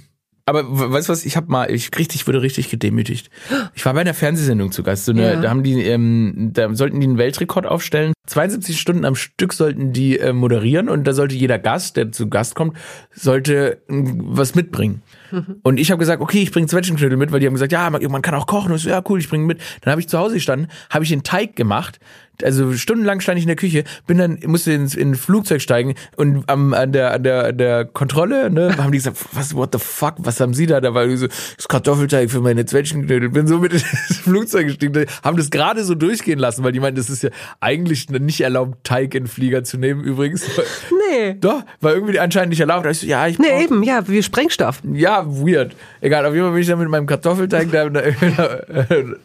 Aber we- weißt du was, ich hab mal, ich richtig, wurde richtig gedemütigt. Ich war bei einer Fernsehsendung zu Gast. So eine, Ja. Da haben die, ähm, da sollten die einen Weltrekord aufstellen. 72 Stunden am Stück sollten die äh, moderieren und da sollte jeder Gast, der zu Gast kommt, sollte mm, was mitbringen. Und ich habe gesagt, okay, ich bringe Zwetschgenknödel mit, weil die haben gesagt, ja, man, man kann auch kochen. Und ich so, ja, cool, ich bringe mit. Dann habe ich zu Hause gestanden, habe ich den Teig gemacht. Also stundenlang stand ich in der Küche, bin dann musste ins in ein Flugzeug steigen und am an der an der an der Kontrolle, ne, haben die gesagt, was what the fuck, was haben Sie da? Und ich so, das Kartoffelteig für meine Zwetschgenknödel. Bin so mit ins Flugzeug gestiegen, haben das gerade so durchgehen lassen, weil die meinten, das ist ja eigentlich nicht erlaubt, Teig in Flieger zu nehmen übrigens. Nee. Doch, war irgendwie anscheinend nicht erlaubt. Da ich so, ja, ich Nee, eben, ja, wie Sprengstoff. ja, weird. Egal, auf jeden Fall bin ich dann mit meinem Kartoffelteig da, da,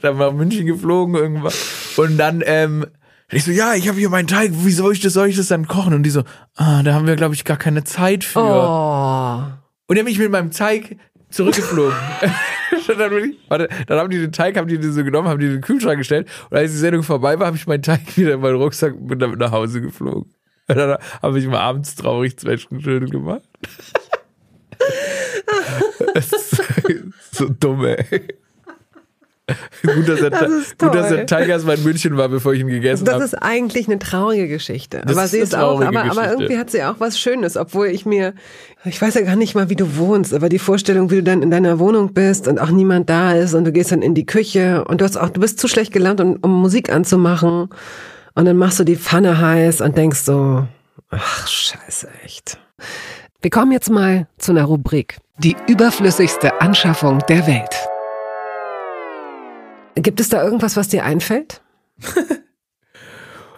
da nach München geflogen irgendwann. Und dann, ähm, ich so, ja, ich habe hier meinen Teig, wie soll ich das, soll ich das dann kochen? Und die so, ah, da haben wir, glaube ich, gar keine Zeit für. Oh. Und dann bin ich mit meinem Teig zurückgeflogen. dann, warte, dann haben die den Teig, haben die den so genommen, haben die in den Kühlschrank gestellt. Und als die Sendung vorbei war, habe ich meinen Teig wieder in meinen Rucksack und bin damit nach Hause geflogen. Und dann habe ich mal abends traurig Zwetschgenknödel gemacht. Das ist so dumm, ey. Gut, dass der, Das gut, dass toll. der Teig erstmal in München war, bevor ich ihn gegessen Das habe. ist eigentlich eine traurige Geschichte. Das aber sie ist auch, aber, aber irgendwie hat sie auch was Schönes, obwohl ich mir, ich weiß ja gar nicht mal, wie du wohnst, aber die Vorstellung, wie du dann in deiner Wohnung bist und auch niemand da ist und du gehst dann in die Küche und du hast auch, du bist zu schlecht gelernt, um, um Musik anzumachen und dann machst du die Pfanne heiß und denkst so, ach, scheiße, echt. Wir kommen jetzt mal zu einer Rubrik. Die überflüssigste Anschaffung der Welt. Gibt es da irgendwas, was dir einfällt?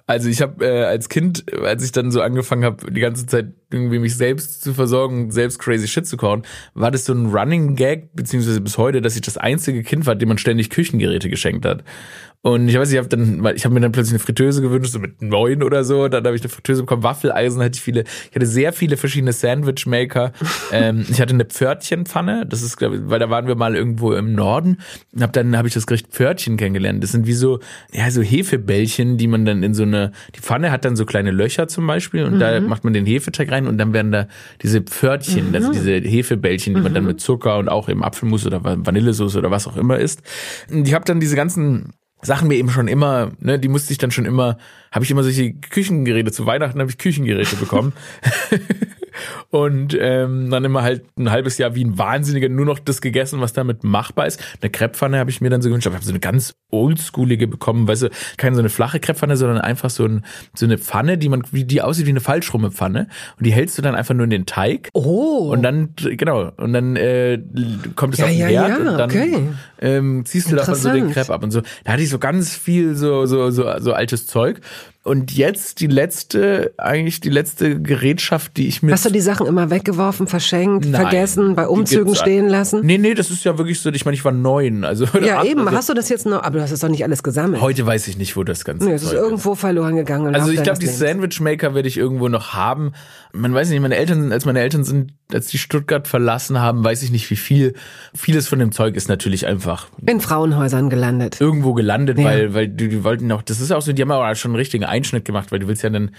Also ich habe äh, als Kind, als ich dann so angefangen habe, die ganze Zeit irgendwie mich selbst zu versorgen, selbst crazy shit zu kochen, war das so ein Running Gag, beziehungsweise bis heute, dass ich das einzige Kind war, dem man ständig Küchengeräte geschenkt hat. Und ich weiß, ich habe dann, ich habe mir dann plötzlich eine Fritteuse gewünscht, so mit neun oder so. Dann habe ich eine Fritteuse bekommen, Waffeleisen hatte ich viele. Ich hatte sehr viele verschiedene Sandwich-Maker. ähm, ich hatte eine Pförtchenpfanne. Das ist, glaub ich, weil da waren wir mal irgendwo im Norden. Und hab dann habe ich das Gericht Pförtchen kennengelernt. Das sind wie so, ja, so Hefebällchen, die man dann in so eine, die Pfanne hat dann so kleine Löcher zum Beispiel und da macht man den Hefeteig rein und dann werden da diese Pförtchen, also diese Hefebällchen, die man dann mit Zucker und auch im Apfelmus oder Vanillesoße oder was auch immer isst. Und ich habe dann diese ganzen Sachen mir eben schon immer, ne, die musste ich dann schon immer, habe ich immer solche Küchengeräte, zu Weihnachten habe ich Küchengeräte bekommen. und ähm, dann immer halt ein halbes Jahr wie ein Wahnsinniger nur noch das gegessen, was damit machbar ist. Eine Krepppfanne habe ich mir dann so gewünscht, aber ich habe so eine ganz oldschoolige bekommen, weißt du, keine so eine flache Krepppfanne, sondern einfach so, ein, so eine Pfanne, die man, wie die aussieht wie eine Falschrumpepfanne und die hältst du dann einfach nur in den Teig Oh. und dann, genau, und dann äh, kommt es Ja, auf den ja, Herd ja, und dann okay. ähm, ziehst du davon so den. Crepe ab und so. Da hatte ich so ganz viel so, so, so, so altes Zeug. Und jetzt die letzte, eigentlich die letzte Gerätschaft, die ich mir. Hast du die Sachen immer weggeworfen, verschenkt, Nein, vergessen, bei Umzügen stehen lassen? Nee, nee, das ist ja wirklich so, ich meine, ich war neun, also. Ja, eben. Also, Hast du das jetzt noch? Aber du hast es doch nicht alles gesammelt. heute weiß ich nicht, wo das Ganze Nee, es ist irgendwo verloren gegangen. Also ich glaube, die deines Lebens. Sandwich Maker werde ich irgendwo noch haben. Man weiß nicht, meine Eltern, als meine Eltern sind, als die Stuttgart verlassen haben, weiß ich nicht wie viel. Vieles von dem Zeug ist natürlich einfach In Frauenhäusern gelandet. irgendwo gelandet, Ja. weil, weil die, die wollten auch, das ist auch so, die haben auch schon einen richtigen Einschnitt gemacht, weil du willst ja dann,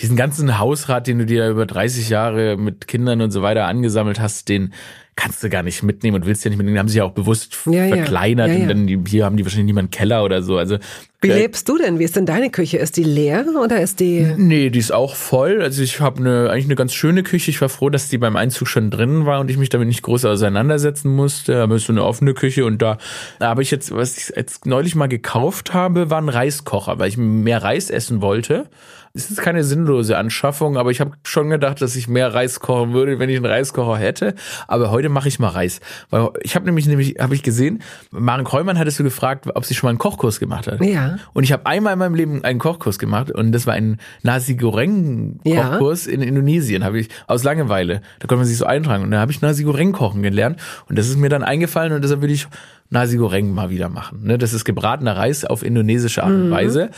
diesen ganzen Hausrat, den du dir über 30 Jahre mit Kindern und so weiter angesammelt hast, den kannst du gar nicht mitnehmen und willst ja nicht mitnehmen. Die haben sich ja auch bewusst ja, verkleinert ja. Ja, und dann hier haben die wahrscheinlich niemanden Keller oder so. Also wie äh, lebst du denn? Wie ist denn deine Küche? Ist die leer oder ist die? Nee, die ist auch voll. Also ich habe eine eigentlich eine ganz schöne Küche. Ich war froh, dass die beim Einzug schon drin war und ich mich damit nicht groß auseinandersetzen musste. Aber es ist so eine offene Küche und da habe ich jetzt, was ich jetzt neulich mal gekauft habe, war ein Reiskocher, weil ich mehr Reis essen wollte. Es ist keine sinnlose Anschaffung, aber ich habe schon gedacht, dass ich mehr Reis kochen würde, wenn ich einen Reiskocher hätte. Aber heute mache ich mal Reis. Weil ich habe nämlich, nämlich habe ich gesehen, Maren Kräumann hattest du gefragt, ob sie schon mal einen Kochkurs gemacht hat. Ja. Und ich habe einmal in meinem Leben einen Kochkurs gemacht und das war ein Nasi Goreng Kochkurs ja. in Indonesien, habe ich aus Langeweile. Da konnte man sich so eintragen und da habe ich Nasi Goreng kochen gelernt und das ist mir dann eingefallen und deshalb würde ich Nasi Goreng mal wieder machen. Ne? Das ist gebratener Reis auf indonesische Art und mhm. Weise.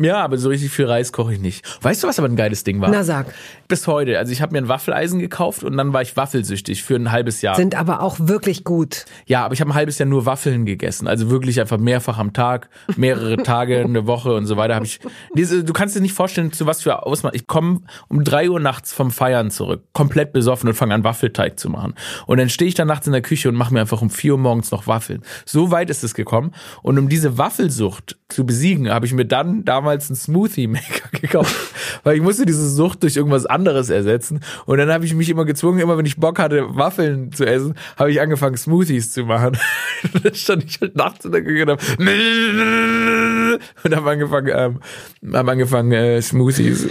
Ja, aber so richtig viel Reis koche ich nicht. Weißt du, was aber ein geiles Ding war? Na sag. Bis heute. Also ich habe mir ein Waffeleisen gekauft und dann war ich waffelsüchtig für ein halbes Jahr. Sind aber auch wirklich gut. Ja, aber ich habe ein halbes Jahr nur Waffeln gegessen. Also wirklich einfach mehrfach am Tag, mehrere Tage, eine Woche und so weiter. Habe ich. Diese, du kannst dir nicht vorstellen, zu was für Ausmaß. Ich komme um drei Uhr nachts vom Feiern zurück, komplett besoffen und fange an Waffelteig zu machen. Und dann stehe ich dann nachts in der Küche und mache mir einfach um vier Uhr morgens noch Waffeln. So weit ist es gekommen. Und um diese Waffelsucht zu besiegen, habe ich mir dann damals einen Smoothie Maker gekauft, weil ich musste diese Sucht durch irgendwas anderes ersetzen. Und dann habe ich mich immer gezwungen, immer wenn ich Bock hatte, Waffeln zu essen, habe ich angefangen, Smoothies zu machen. dann stand ich halt nachts in der Küche und habe und habe angefangen, ähm, hab angefangen äh, Smoothies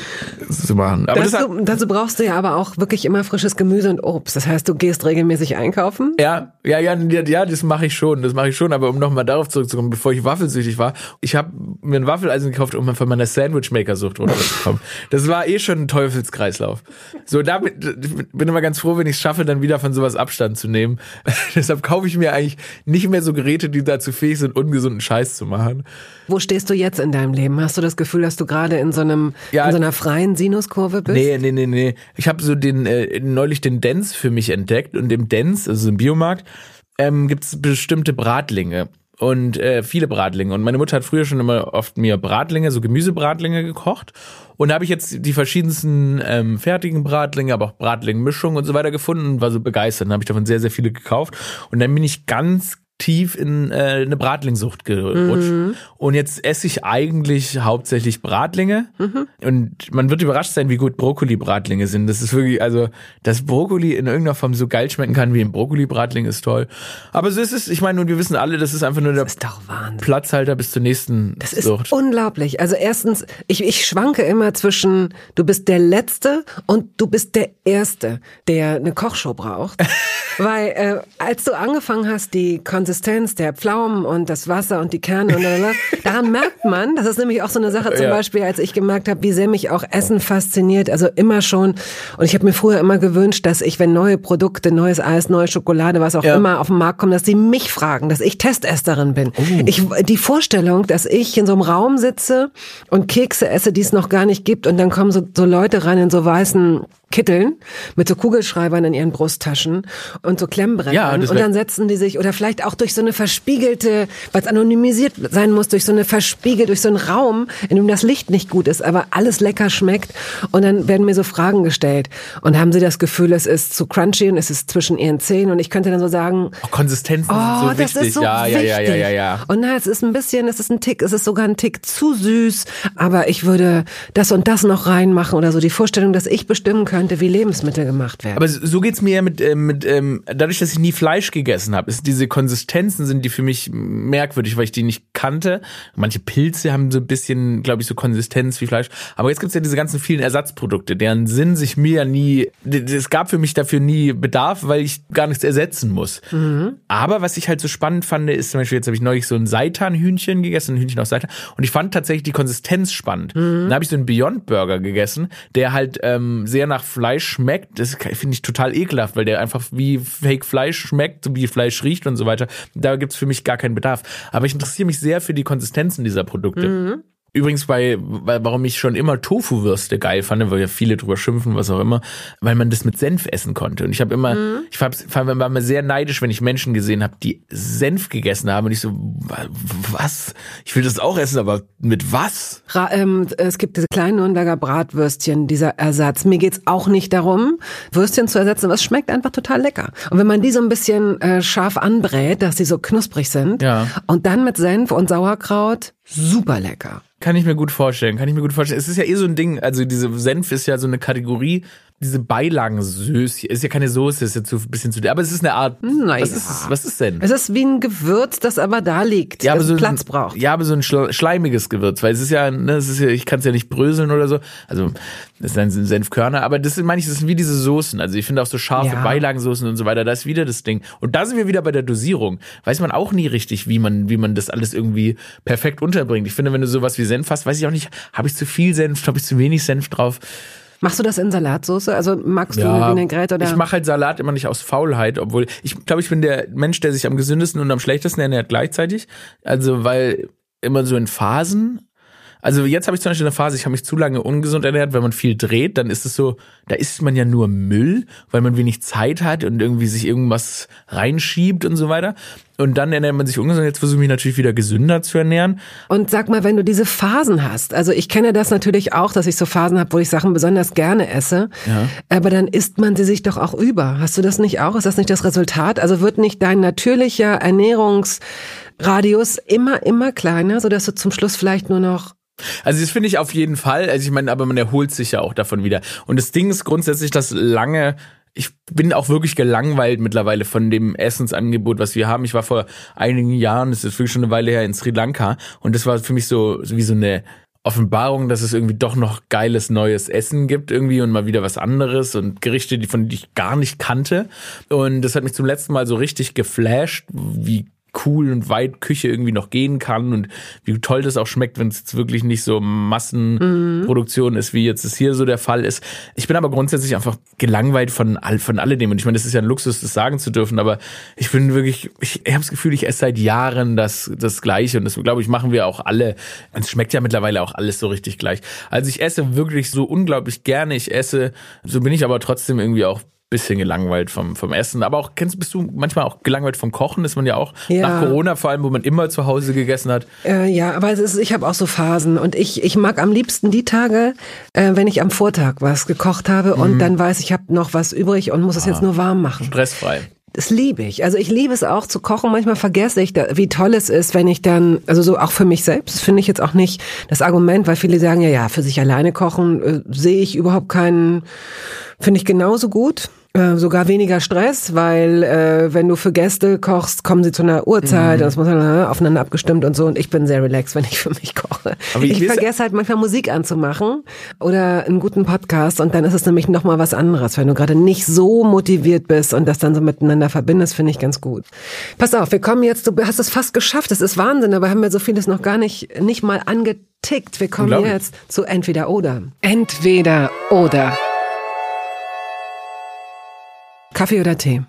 zu machen. Aber dazu, hat, dazu brauchst du ja aber auch wirklich immer frisches Gemüse und Obst. Das heißt, du gehst regelmäßig einkaufen? Ja, ja, ja, ja, das mache ich schon, das mache ich schon. Aber um nochmal darauf zurückzukommen, bevor ich waffelsüchtig war, ich habe mir ein Waffeleisen gekauft, um von meiner Sandwichmaker-Sucht runterzukommen. das war eh schon ein Teufelskreislauf. So, damit bin immer ganz froh, wenn ich es schaffe, dann wieder von sowas Abstand zu nehmen. Deshalb kaufe ich mir eigentlich nicht mehr so Geräte, die dazu fähig sind, ungesunden Scheiß zu machen. Wo stehst du jetzt in deinem Leben? Hast du das Gefühl, dass du gerade in so einem ja, in so einer freien Sinuskurve bist? Nee, nee, nee, nee. Ich habe so den äh, neulich den Dance für mich entdeckt und im Dance, also im Biomarkt, ähm, gibt es bestimmte Bratlinge und äh, viele Bratlinge. Und meine Mutter hat früher schon immer oft mir Bratlinge, so Gemüsebratlinge gekocht. Und da habe ich jetzt die verschiedensten ähm, fertigen Bratlinge, aber auch Bratlingmischungen und so weiter gefunden und war so begeistert. Dann habe ich davon sehr, sehr viele gekauft. Und dann bin ich ganz tief in äh, eine Bratlingsucht gerutscht. Mhm. Und jetzt esse ich eigentlich hauptsächlich Bratlinge. Mhm. Und man wird überrascht sein, wie gut Brokkoli-Bratlinge sind. Das ist wirklich, also, dass Brokkoli in irgendeiner Form so geil schmecken kann wie ein Brokkoli-Bratling ist toll. Aber so ist es, ich meine, und wir wissen alle, das ist einfach nur der Platzhalter bis zur nächsten Das ist Sucht. unglaublich. Also erstens, ich, ich schwanke immer zwischen, du bist der Letzte und du bist der Erste, der eine Kochshow braucht. Weil äh, als du angefangen hast, die Konsistenz der Pflaumen und das Wasser und die Kerne und lalala, daran merkt man, das ist nämlich auch so eine Sache zum ja. Beispiel, als ich gemerkt habe, wie sehr mich auch Essen fasziniert, also immer schon. Und ich habe mir früher immer gewünscht, dass ich, wenn neue Produkte, neues Eis, neue Schokolade, was auch ja. immer auf den Markt kommen, dass sie mich fragen, dass ich Testesterin bin. Oh. Ich, die Vorstellung, dass ich in so einem Raum sitze und Kekse esse, die es noch gar nicht gibt und dann kommen so, so Leute rein in so weißen Kitteln mit so Kugelschreibern in ihren Brusttaschen und so Klemmbrettern ja, und dann setzen die sich oder vielleicht auch durch so eine verspiegelte, weil es anonymisiert sein muss, durch so eine verspiegelt, durch so einen Raum, in dem das Licht nicht gut ist, aber alles lecker schmeckt. Und dann werden mir so Fragen gestellt und haben sie das Gefühl, es ist zu crunchy und es ist zwischen ihren Zähnen. Und ich könnte dann so sagen, oh, Konsistenzen oh, sind so das wichtig. ist so ja, wichtig. Ja, ja, ja, ja, Und na, es ist ein bisschen, es ist ein Tick, es ist sogar ein Tick zu süß, aber ich würde das und das noch reinmachen oder so. Die Vorstellung, dass ich bestimmen könnte, könnte, wie Lebensmittel gemacht werden. Aber so geht's mir ja mit, äh, mit ähm, dadurch, dass ich nie Fleisch gegessen habe, ist diese Konsistenzen sind die für mich merkwürdig, weil ich die nicht kannte. Manche Pilze haben so ein bisschen, glaube ich, so Konsistenz wie Fleisch. Aber jetzt gibt's ja diese ganzen vielen Ersatzprodukte, deren Sinn sich mir ja nie, es gab für mich dafür nie Bedarf, weil ich gar nichts ersetzen muss. Mhm. Aber was ich halt so spannend fand, ist zum Beispiel, jetzt habe ich neulich so ein Seitanhühnchen gegessen, ein Hühnchen aus Seitan. Und ich fand tatsächlich die Konsistenz spannend. Mhm. Dann habe ich so einen Beyond Burger gegessen, der halt ähm, sehr nach Fleisch schmeckt, das finde ich total ekelhaft, weil der einfach wie Fake Fleisch schmeckt, wie Fleisch riecht und so weiter. Da gibt's für mich gar keinen Bedarf. Aber ich interessiere mich sehr für die Konsistenzen dieser Produkte. Mhm. Übrigens bei, weil, warum ich schon immer Tofu-Würste geil fand, weil ja viele drüber schimpfen, was auch immer, weil man das mit Senf essen konnte. Und ich habe immer, mhm. ich war, war immer sehr neidisch, wenn ich Menschen gesehen habe, die Senf gegessen haben. Und ich so, was? Ich will das auch essen, aber mit was? Ra ähm, es gibt diese kleinen Nürnberger Bratwürstchen, dieser Ersatz. Mir geht's auch nicht darum, Würstchen zu ersetzen, aber es schmeckt einfach total lecker. Und wenn man die so ein bisschen äh, scharf anbrät, dass sie so knusprig sind, ja. und dann mit Senf und Sauerkraut, super lecker. Kann ich mir gut vorstellen, kann ich mir gut vorstellen. Es ist ja eh so ein Ding, also diese Senf ist ja so eine Kategorie, diese Beilagensößchen, ist ja keine Soße, ist ja zu, ein bisschen zu, aber es ist eine Art, naja. was, ist, was ist denn? Es ist wie ein Gewürz, das aber da liegt, ja, aber so Platz ein, braucht. Ja, aber so ein schleimiges Gewürz, weil es ist ja, ne, es ist ja, ich kann es ja nicht bröseln oder so, also das sind Senfkörner, aber das sind, meine ich, das sind wie diese Soßen, also ich finde auch so scharfe ja. Beilagensoßen und so weiter, da ist wieder das Ding. Und da sind wir wieder bei der Dosierung. Weiß man auch nie richtig, wie man, wie man das alles irgendwie perfekt unterbringt. Ich finde, wenn du sowas wie Senf hast, weiß ich auch nicht, habe ich zu viel Senf, habe ich zu wenig Senf drauf. Machst du das in Salatsauce? Also magst ja, du Vinaigrette oder? Ich mache halt Salat immer nicht aus Faulheit, obwohl ich glaube, ich bin der Mensch, der sich am gesündesten und am schlechtesten ernährt gleichzeitig. Also weil immer so in Phasen also jetzt habe ich zum Beispiel eine Phase, ich habe mich zu lange ungesund ernährt, wenn man viel dreht, dann ist es so, da isst man ja nur Müll, weil man wenig Zeit hat und irgendwie sich irgendwas reinschiebt und so weiter. Und dann ernährt man sich ungesund. Jetzt versuche ich mich natürlich wieder gesünder zu ernähren. Und sag mal, wenn du diese Phasen hast, also ich kenne das natürlich auch, dass ich so Phasen habe, wo ich Sachen besonders gerne esse, ja. aber dann isst man sie sich doch auch über. Hast du das nicht auch? Ist das nicht das Resultat? Also wird nicht dein natürlicher Ernährungsradius immer, immer kleiner, sodass du zum Schluss vielleicht nur noch also das finde ich auf jeden Fall. Also ich meine, aber man erholt sich ja auch davon wieder. Und das Ding ist grundsätzlich, dass lange ich bin auch wirklich gelangweilt mittlerweile von dem Essensangebot, was wir haben. Ich war vor einigen Jahren, das ist wirklich schon eine Weile her, in Sri Lanka und das war für mich so, so wie so eine Offenbarung, dass es irgendwie doch noch geiles neues Essen gibt irgendwie und mal wieder was anderes und Gerichte, die von die ich gar nicht kannte. Und das hat mich zum letzten Mal so richtig geflasht, wie cool und weit Küche irgendwie noch gehen kann und wie toll das auch schmeckt, wenn es jetzt wirklich nicht so Massenproduktion mhm. ist, wie jetzt es hier so der Fall ist. Ich bin aber grundsätzlich einfach gelangweilt von all, von alledem und ich meine, das ist ja ein Luxus, das sagen zu dürfen, aber ich bin wirklich, ich, ich habe das Gefühl, ich esse seit Jahren das das Gleiche und das glaube ich machen wir auch alle. Es schmeckt ja mittlerweile auch alles so richtig gleich. Also ich esse wirklich so unglaublich gerne. Ich esse, so bin ich aber trotzdem irgendwie auch bisschen gelangweilt vom, vom Essen. Aber auch, kennst bist du manchmal auch gelangweilt vom Kochen? Ist man ja auch ja. nach Corona vor allem, wo man immer zu Hause gegessen hat. Äh, ja, aber es ist, ich habe auch so Phasen und ich, ich mag am liebsten die Tage, äh, wenn ich am Vortag was gekocht habe mhm. und dann weiß, ich habe noch was übrig und muss es jetzt nur warm machen. Stressfrei. Das liebe ich. Also ich liebe es auch zu kochen. Manchmal vergesse ich, wie toll es ist, wenn ich dann, also so auch für mich selbst, finde ich jetzt auch nicht das Argument, weil viele sagen ja, ja, für sich alleine kochen äh, sehe ich überhaupt keinen, finde ich genauso gut. Äh, sogar weniger Stress, weil äh, wenn du für Gäste kochst, kommen sie zu einer Uhrzeit, mhm. das muss dann äh, aufeinander abgestimmt und so. Und ich bin sehr relaxed, wenn ich für mich koche. Aber ich, ich vergesse halt manchmal Musik anzumachen oder einen guten Podcast und dann ist es nämlich noch mal was anderes, wenn du gerade nicht so motiviert bist und das dann so miteinander verbindest, finde ich ganz gut. Pass auf, wir kommen jetzt, du hast es fast geschafft, das ist Wahnsinn, aber haben wir so vieles noch gar nicht, nicht mal angetickt. Wir kommen jetzt zu entweder oder. Entweder oder. Kaffee oder Tee?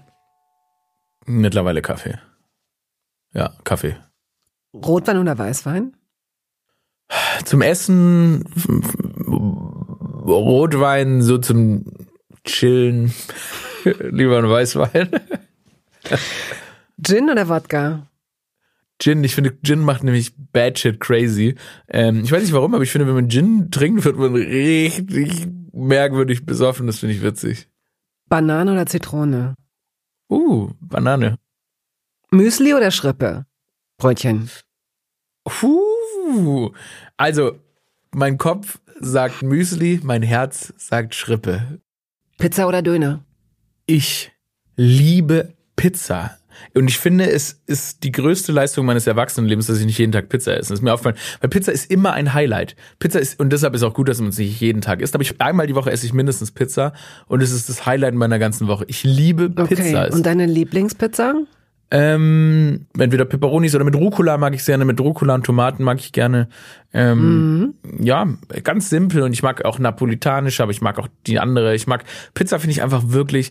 Mittlerweile Kaffee. Ja, Kaffee. Rotwein oder Weißwein? Zum Essen Rotwein, so zum Chillen. Lieber ein Weißwein. Gin oder Wodka? Gin, ich finde, Gin macht nämlich bad shit crazy. Ähm, ich weiß nicht warum, aber ich finde, wenn man Gin trinkt, wird man richtig merkwürdig besoffen. Das finde ich witzig. Banane oder Zitrone? Uh, Banane. Müsli oder Schrippe? Brötchen. Uh, also, mein Kopf sagt Müsli, mein Herz sagt Schrippe. Pizza oder Döner? Ich liebe Pizza. Und ich finde, es ist die größte Leistung meines Erwachsenenlebens, dass ich nicht jeden Tag Pizza esse. Das ist mir aufgefallen. Weil Pizza ist immer ein Highlight. Pizza ist, und deshalb ist auch gut, dass man es nicht jeden Tag isst. Aber ich, einmal die Woche esse ich mindestens Pizza. Und es ist das Highlight meiner ganzen Woche. Ich liebe Pizza. Okay. Und deine Lieblingspizza? Ähm, entweder Peperonis oder mit Rucola mag ich gerne, mit Rucola und Tomaten mag ich gerne. Ähm, mhm. Ja, ganz simpel und ich mag auch napolitanisch, aber ich mag auch die andere. Ich mag Pizza finde ich einfach wirklich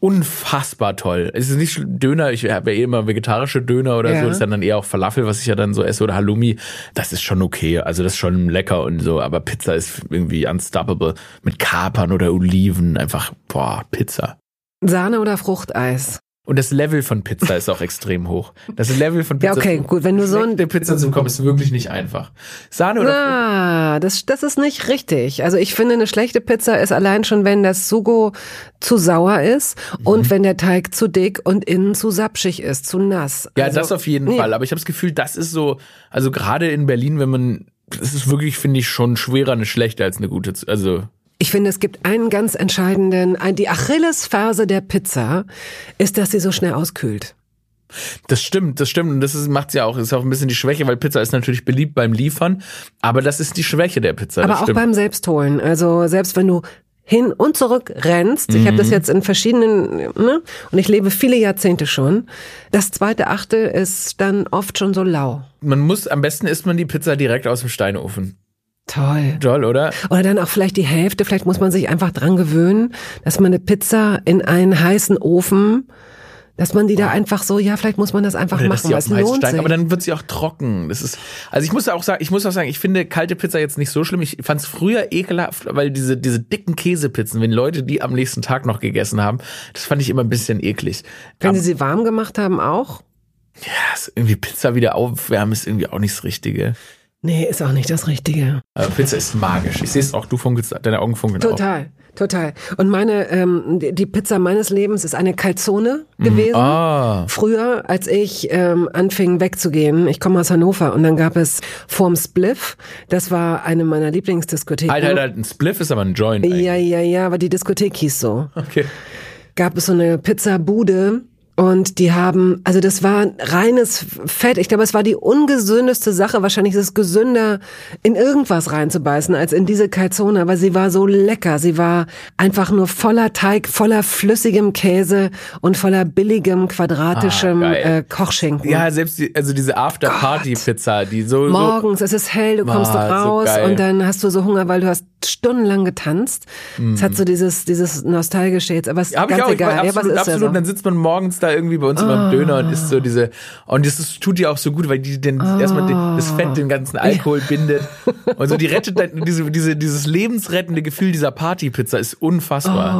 unfassbar toll. Es ist nicht Döner, ich habe ja eh immer vegetarische Döner oder Ja. so, das ist dann, dann eher auch Falafel, was ich ja dann so esse oder Halloumi. Das ist schon okay, also das ist schon lecker und so, aber Pizza ist irgendwie unstoppable mit Kapern oder Oliven, einfach boah, Pizza. Sahne oder Fruchteis? Und das Level von Pizza ist auch extrem hoch. Das Level von Pizza. Ja, okay, gut, wenn du so ein- schlechte Pizza zu bekommen, ist wirklich nicht einfach. Sahne oder Ah, das, das ist nicht richtig. Also ich finde, eine schlechte Pizza ist allein schon, wenn das Sugo zu sauer ist Mhm. und wenn der Teig zu dick und innen zu sapschig ist, zu nass. Ja, also, das auf jeden nee. Fall. Aber ich habe das Gefühl, das ist so, also gerade in Berlin, wenn man, das ist wirklich, finde ich, schon schwerer eine schlechte als eine gute. Also Ich finde, es gibt einen ganz entscheidenden, die Achillesferse der Pizza ist, dass sie so schnell auskühlt. das stimmt, das stimmt. Und das ist, macht's ja auch, ist auch ein bisschen die Schwäche, weil Pizza ist natürlich beliebt beim Liefern, aber das ist die Schwäche der Pizza. Aber auch stimmt. beim Selbstholen. Also selbst wenn du hin und zurück rennst, ich habe das jetzt in verschiedenen, ne? und ich lebe viele Jahrzehnte schon, das zweite Achtel ist dann oft schon so lau. man muss, am besten isst man die Pizza direkt aus dem Steinofen. Toll. Toll, oder? Oder dann auch vielleicht die Hälfte, vielleicht muss man sich einfach dran gewöhnen, dass man eine Pizza in einen heißen Ofen, dass man die da einfach so, ja, vielleicht muss man das einfach Oder dass machen, die weil auf sich. aber dann wird sie auch trocken. Das ist, also ich muss auch sagen, ich muss auch sagen, ich finde kalte Pizza jetzt nicht so schlimm. Ich fand es früher ekelhaft, weil diese, diese dicken Käsepizzen, wenn Leute die am nächsten Tag noch gegessen haben, das fand ich immer ein bisschen eklig. Wenn Aber, sie sie warm gemacht haben, auch? ja, irgendwie Pizza wieder aufwärmen ist irgendwie auch nicht das Richtige. Nee, ist auch nicht das Richtige. Aber Pizza ist magisch. Ich sehe es auch, du funkelst, deine Augen funkeln auch. Total, total. Und meine, ähm, die Pizza meines Lebens ist eine Calzone gewesen. Ah. Früher, als ich ähm, anfing wegzugehen, ich komme aus Hannover und dann gab es vorm Spliff, das war eine meiner Lieblingsdiskotheken. Halt, halt, halt, ein Spliff ist aber ein Joint. eigentlich. Ja, ja, ja, aber die Diskothek hieß so. Okay. Gab es so eine Pizzabude und die haben, also das war reines Fett. Ich glaube, es war die ungesündeste Sache. Wahrscheinlich ist es gesünder, in irgendwas reinzubeißen, als in diese Calzone. Aber sie war so lecker. Sie war einfach nur voller Teig, voller flüssigem Käse und voller billigem, quadratischem Ah, äh, Kochschinken. Ja, selbst die, also diese After-Party-Pizza, die so, so Morgens, es ist hell, du kommst Ah, so raus geil. und dann hast du so Hunger, weil du hast stundenlang getanzt. Es hat so dieses, dieses nostalgische jetzt, aber es ist Hab ganz ich auch, ich, egal. absolut, ja, was ist absolut. Ja so? Dann sitzt man morgens da irgendwie bei uns immer im Döner und isst so diese, und das ist, tut dir auch so gut, weil die den, erstmal den, das Fett den ganzen Alkohol bindet. Und so, die rettet diese, diese, dieses lebensrettende Gefühl dieser Partypizza ist unfassbar.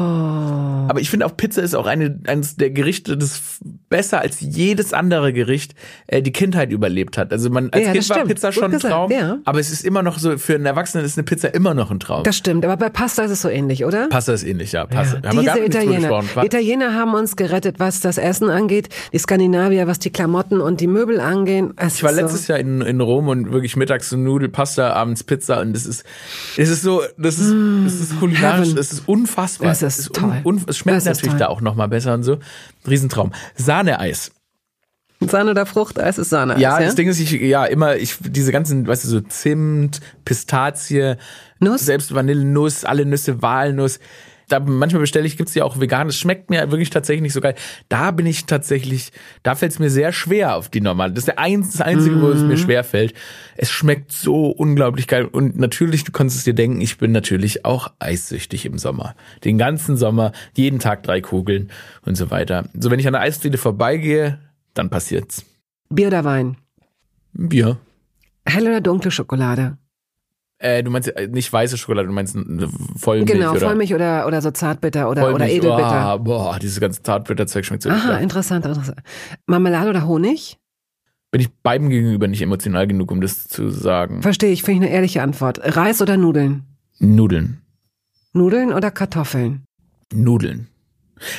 Aber ich finde auch Pizza ist auch eine, eines der Gerichte, das besser als jedes andere Gericht äh, die Kindheit überlebt hat. Also man, als Ja, Kind das war stimmt. Pizza schon ein Traum, ja. aber es ist immer noch so, für einen Erwachsenen ist eine Pizza immer noch ein Traum. Das stimmt, aber bei Pasta ist es so ähnlich, oder? Pasta ist ähnlich, ja. Pasta. Ja, Haben diese Italiener. Italiener haben uns gerettet, was das Essen angeht. Die Skandinavier, was die Klamotten und die Möbel angehen. Es Ich war ist so- letztes Jahr in, in Rom und wirklich mittags so Nudel, Pasta, abends Pizza und das ist, es ist so, das ist, das ist kulinarisch, Mm, das ist unfassbar. Es ist un, toll. un, es schmeckt ist natürlich toll. da auch nochmal besser und so. Riesentraum. Sahneeis. Sahne oder Fruchteis ist Sahne. Ja, ja? das Ding ist, ich, ja, immer, ich, diese ganzen, weißt du, so Zimt, Pistazie, Nuss? selbst Vanillenuss, alle Nüsse, Walnuss. Da manchmal bestelle ich, gibt's ja auch vegan. Es schmeckt mir wirklich tatsächlich nicht so geil. Da bin ich tatsächlich, da fällt es mir sehr schwer auf die normale. Das ist der eins, das einzige, wo es Mhm. mir schwer fällt. Es schmeckt so unglaublich geil. Und natürlich, du konntest es dir denken, ich bin natürlich auch eissüchtig im Sommer. Den ganzen Sommer, jeden Tag drei Kugeln und so weiter. So, wenn ich an der Eisdiele vorbeigehe, dann passiert's. Bier oder Wein? Bier. Helle oder dunkle Schokolade? Äh, du meinst äh, nicht weiße Schokolade, du meinst eine Vollmilch genau, oder Vollmilch oder, oder so Zartbitter oder, oder. Edelbitter. Oh, boah, dieses ganze Zartbitterzeug schmeckt so Aha, interessant, interessant. Marmelade oder Honig? Bin ich beiden gegenüber nicht emotional genug, um das zu sagen. Verstehe ich, finde ich eine ehrliche Antwort. Reis oder Nudeln? Nudeln. Nudeln oder Kartoffeln? Nudeln.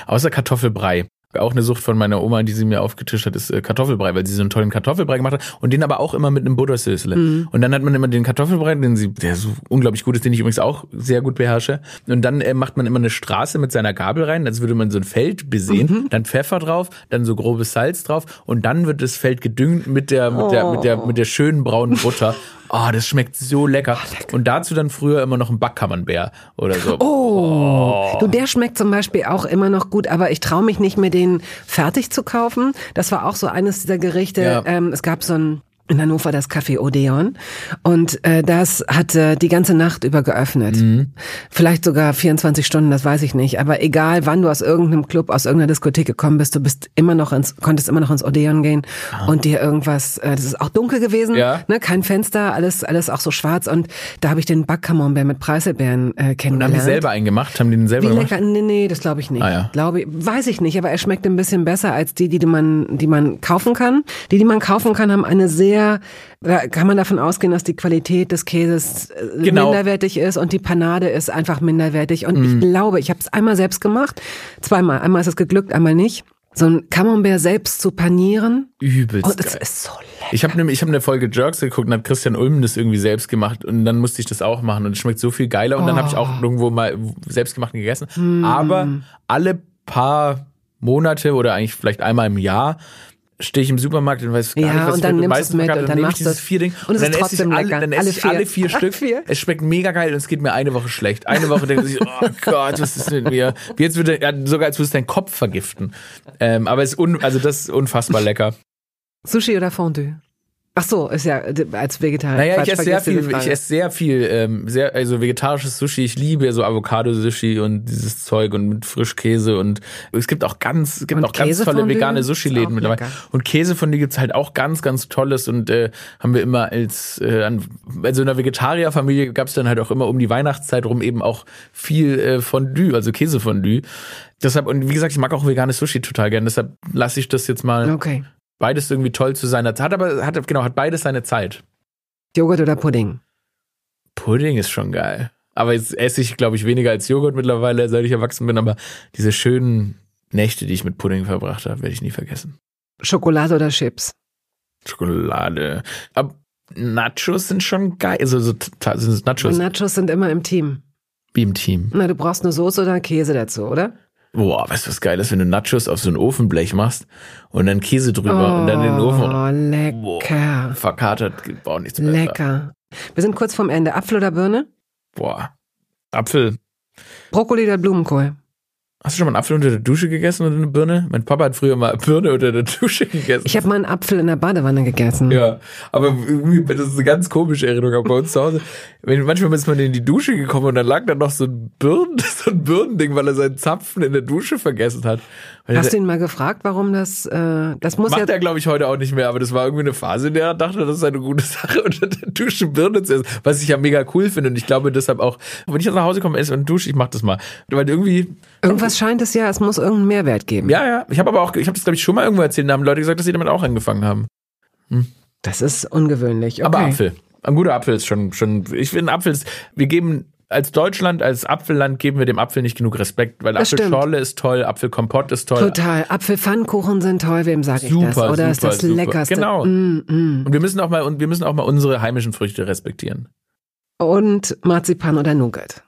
Außer Kartoffelbrei. Auch eine Sucht von meiner Oma, die sie mir aufgetischt hat, ist äh, Kartoffelbrei, weil sie so einen tollen Kartoffelbrei gemacht hat und den aber auch immer mit einem Buttersösle. Mhm. Und dann hat man immer den Kartoffelbrei, den sie, der so unglaublich gut ist, den ich übrigens auch sehr gut beherrsche. Und dann äh, macht man immer eine Straße mit seiner Gabel rein, als würde man so ein Feld besehen, Mhm. dann Pfeffer drauf, dann so grobes Salz drauf und dann wird das Feld gedüngt mit der, mit der, mit der, mit der schönen braunen Butter. Oh, das schmeckt so lecker. Und dazu dann früher immer noch ein Backkammernbär oder so. Oh, du, der schmeckt zum Beispiel auch immer noch gut, aber ich traue mich nicht mehr, den fertig zu kaufen. Das war auch so eines dieser Gerichte. Ja. Ähm, es gab so ein in Hannover das Café Odeon und äh, das hat äh, die ganze Nacht über geöffnet. Mhm. Vielleicht sogar 24 Stunden, das weiß ich nicht. Aber egal, wann du aus irgendeinem Club, aus irgendeiner Diskothek gekommen bist, du bist immer noch ins, konntest immer noch ins Odeon gehen ah. und dir irgendwas. Äh, das ist auch dunkel gewesen, ja. ne, kein Fenster, alles alles auch so schwarz und da habe ich den Backcamembert mit Preiselbeeren äh, kennengelernt. Und haben die selber eingemacht? Haben die den selber Wie gemacht? lecker? Nee, nee, das glaube ich nicht. Ah, ja. Glaube weiß ich nicht, aber er schmeckt ein bisschen besser als die, die man die man kaufen kann. Die, die man kaufen kann, haben eine sehr sehr, da kann man davon ausgehen, dass die Qualität des Käses äh, genau. minderwertig ist und die Panade ist einfach minderwertig. Und mm. ich glaube, ich habe es einmal selbst gemacht, zweimal. Einmal ist es geglückt, einmal nicht. So ein Camembert selbst zu panieren. Übelst. Und es ist so lecker. Ich habe ich habe eine Folge Jerks geguckt und hat Christian Ulm das irgendwie selbst gemacht und dann musste ich das auch machen und es schmeckt so viel geiler und oh. dann habe ich auch irgendwo mal selbstgemacht gegessen. Mm. Aber alle paar Monate oder eigentlich vielleicht einmal im Jahr stehe ich im Supermarkt und weiß gar ja, nicht, was und dann nimmst du es mit und, dann machst du vier Ding und, es und dann esse ich alle, dann esse ich alle vier Stück. Vier? Es schmeckt mega geil und es geht mir eine Woche schlecht. Eine Woche denke ich, oh Gott, was ist mit mir? Wie jetzt würde ja, sogar als würde es deinen Kopf vergiften. Ähm, aber es ist un, also das ist unfassbar lecker. Sushi oder Fondue? Ach so, ist ja als Vegetarier. Naja, ich esse sehr viel, ich esse sehr viel, ähm, sehr, also vegetarisches Sushi. Ich liebe so Avocado-Sushi und dieses Zeug und mit Frischkäse und es gibt auch ganz, es gibt auch ganz tolle vegane Sushi-Läden mittlerweile. Und Käse von dir gibt's halt auch ganz, ganz tolles und äh, haben wir immer als, äh, also in der Vegetarierfamilie gab's dann halt auch immer um die Weihnachtszeit rum eben auch viel äh, Fondue, also Käsefondue. Deshalb, und wie gesagt, ich mag auch veganes Sushi total gern, deshalb lasse ich das jetzt mal okay beides irgendwie toll zu seiner Zeit, hat aber hat genau hat beides seine Zeit. Joghurt oder Pudding? Pudding ist schon geil. Aber jetzt esse ich, glaube ich, weniger als Joghurt mittlerweile, seit ich erwachsen bin. Aber diese schönen Nächte, die ich mit Pudding verbracht habe, werde ich nie vergessen. Schokolade oder Chips? Schokolade. Aber Nachos sind schon geil. Also so, sind Nachos. Nachos sind immer im Team. Wie im Team. Na, du brauchst eine Soße oder Käse dazu, oder? Boah, weißt du, was geil ist, wenn du Nachos auf so ein Ofenblech machst und dann Käse drüber oh, und dann in den Ofen. Oh, lecker. Boah, verkatert, auch nichts besser. Lecker. Wir sind kurz vorm Ende. Apfel oder Birne? Boah, Apfel. Brokkoli oder Blumenkohl? Hast du schon mal einen Apfel unter der Dusche gegessen oder eine Birne? Mein Papa hat früher mal Birne unter der Dusche gegessen. Ich habe mal einen Apfel in der Badewanne gegessen. Ja, aber irgendwie, das ist eine ganz komische Erinnerung auch bei uns zu Hause. Wenn, manchmal ist man in die Dusche gekommen und dann lag da noch so ein Birnen, so ein Birnending, weil er seinen Zapfen in der Dusche vergessen hat. Hast du ihn mal gefragt, warum das, äh, das muss Macht ja... er, glaube ich, heute auch nicht mehr, aber das war irgendwie eine Phase, in der er dachte, das ist eine gute Sache, unter der Dusche Birne zu essen, was ich ja mega cool finde und ich glaube deshalb auch, wenn ich jetzt nach Hause komme, esse und dusche, ich mach das mal. Weil irgendwie... Irgendwas scheint es ja, es muss irgendeinen Mehrwert geben. Ja, ja. Ich habe aber auch, ich habe das, glaube ich, schon mal irgendwo erzählt, da haben Leute gesagt, dass sie damit auch angefangen haben. Hm. Das ist ungewöhnlich. Okay. Aber Apfel. Ein guter Apfel ist schon, schon, ich finde Apfel ist, wir geben als Deutschland, als Apfelland geben wir dem Apfel nicht genug Respekt, weil das Apfelschorle ist toll, Apfelkompott ist toll. Total. Apfelpfannkuchen sind toll, wem sage ich das? Oder super, ist das super. leckerste? Genau. Mm, mm. Und wir müssen auch mal, und wir müssen auch mal unsere heimischen Früchte respektieren. Und Marzipan oder Nougat.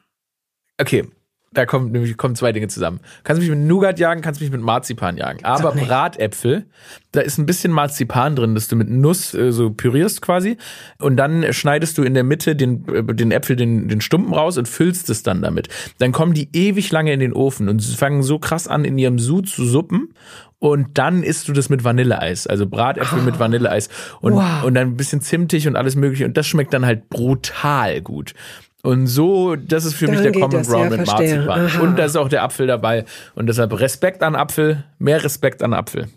Okay, da kommen nämlich kommen zwei Dinge zusammen. Kannst mich mit Nougat jagen, kannst mich mit Marzipan jagen. Aber Bratäpfel, da ist ein bisschen Marzipan drin, dass du mit Nuss äh, so pürierst quasi. Und dann schneidest du in der Mitte den, äh, den Äpfel, den, den Stumpen raus und füllst es dann damit. Dann kommen die ewig lange in den Ofen und fangen so krass an, in ihrem Sud zu suppen. Und dann isst du das mit Vanilleeis, also Bratäpfel oh. mit Vanilleeis und, wow. und dann ein bisschen zimtig und alles mögliche. Und das schmeckt dann halt brutal gut. Und so, das ist für Dann mich der Common Ground ja, mit Marzipan. Aha. Und da ist auch der Apfel dabei. Und deshalb Respekt an Apfel, mehr Respekt an Apfel.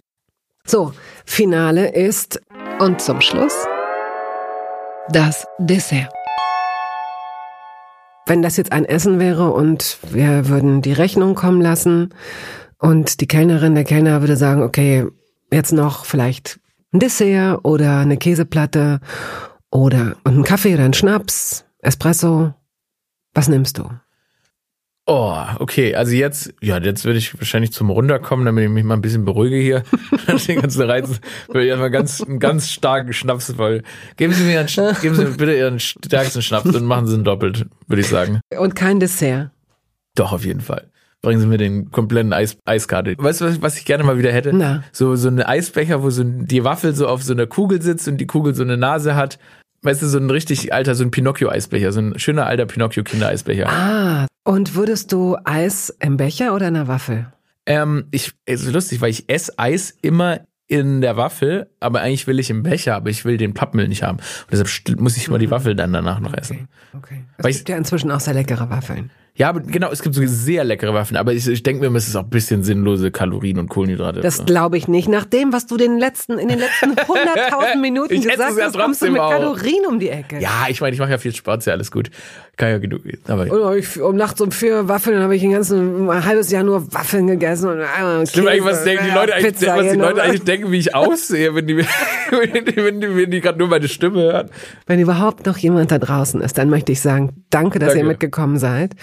So, Finale ist und zum Schluss das Dessert. Wenn das jetzt ein Essen wäre und wir würden die Rechnung kommen lassen und die Kellnerin, der Kellner würde sagen, okay, jetzt noch vielleicht ein Dessert oder eine Käseplatte oder einen Kaffee oder einen Schnaps Espresso, was nimmst du? Oh, okay. Also jetzt, ja, jetzt würde ich wahrscheinlich zum Runterkommen, damit ich mich mal ein bisschen beruhige hier. Den ganzen Reiz würde ich erstmal ganz, einen ganz starken Schnaps voll. Geben Sie mir einen, geben Sie mir bitte Ihren stärksten Schnaps und machen Sie ihn doppelt, würde ich sagen. Und kein Dessert? Doch, auf jeden Fall. Bringen Sie mir den kompletten Eis, Eiskarte. Weißt du, was ich gerne mal wieder hätte? Na. So, so eine Eisbecher, wo so die Waffel so auf so einer Kugel sitzt und die Kugel so eine Nase hat Weißt du, so ein richtig alter, so ein Pinocchio-Eisbecher, so ein schöner alter Pinocchio-Kindereisbecher. Ah, und würdest du Eis im Becher oder in der Waffel? Ähm, ich, es ist lustig, weil ich esse Eis immer in der Waffel, aber eigentlich will ich im Becher, aber ich will den Pappmüll nicht haben. Und deshalb muss ich mal die Waffel dann danach noch essen. Okay. okay. Es gibt ja inzwischen auch sehr leckere Waffeln. Ja, aber genau, es gibt so sehr leckere Waffen, aber ich, ich denke mir, es ist auch ein bisschen sinnlose Kalorien und Kohlenhydrate. Das glaube ich nicht. Nach dem, was du den letzten, in den letzten 100.000 Minuten gesagt es ja hast, kommst du mit auch. Kalorien um die Ecke. ja, ich meine, ich mache ja viel Sport, ist ja alles gut. Kann ja genug. Aber Und ich, um nachts um vier Waffeln, dann habe ich ein ganzes ein halbes Jahr nur Waffeln gegessen und einmal Stimmt eigentlich, was denken die Leute eigentlich, Pizza was die Leute eigentlich denken, wie ich aussehe, wenn die, wenn die, wenn die, wenn die gerade nur meine Stimme hören. Wenn überhaupt noch jemand da draußen ist, dann möchte ich sagen, danke, dass ihr Danke. mitgekommen seid.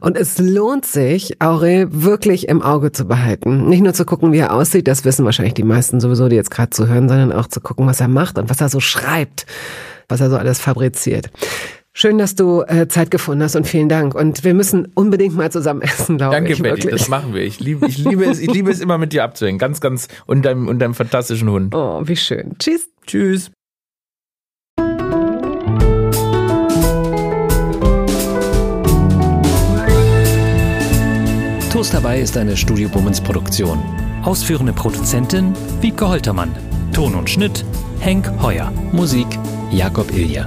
Und es lohnt sich, Aurel wirklich im Auge zu behalten. Nicht nur zu gucken, wie er aussieht, das wissen wahrscheinlich die meisten sowieso, die jetzt gerade zuhören, sondern auch zu gucken, was er macht und was er so schreibt, was er so alles fabriziert. Schön, dass du äh, Zeit gefunden hast und vielen Dank. Und wir müssen unbedingt mal zusammen essen, glaube Danke, ich. Betty, wirklich. das machen wir. Ich liebe, ich liebe es, ich liebe es immer mit dir abzuhängen. Ganz, ganz, und deinem, und deinem fantastischen Hund. Oh, wie schön. Tschüss. Tschüss. Toast dabei ist eine Studio Bummens Produktion. Ausführende Produzentin Wiebke Holtermann. Ton und Schnitt Henk Heuer. Musik Jakob Ilja.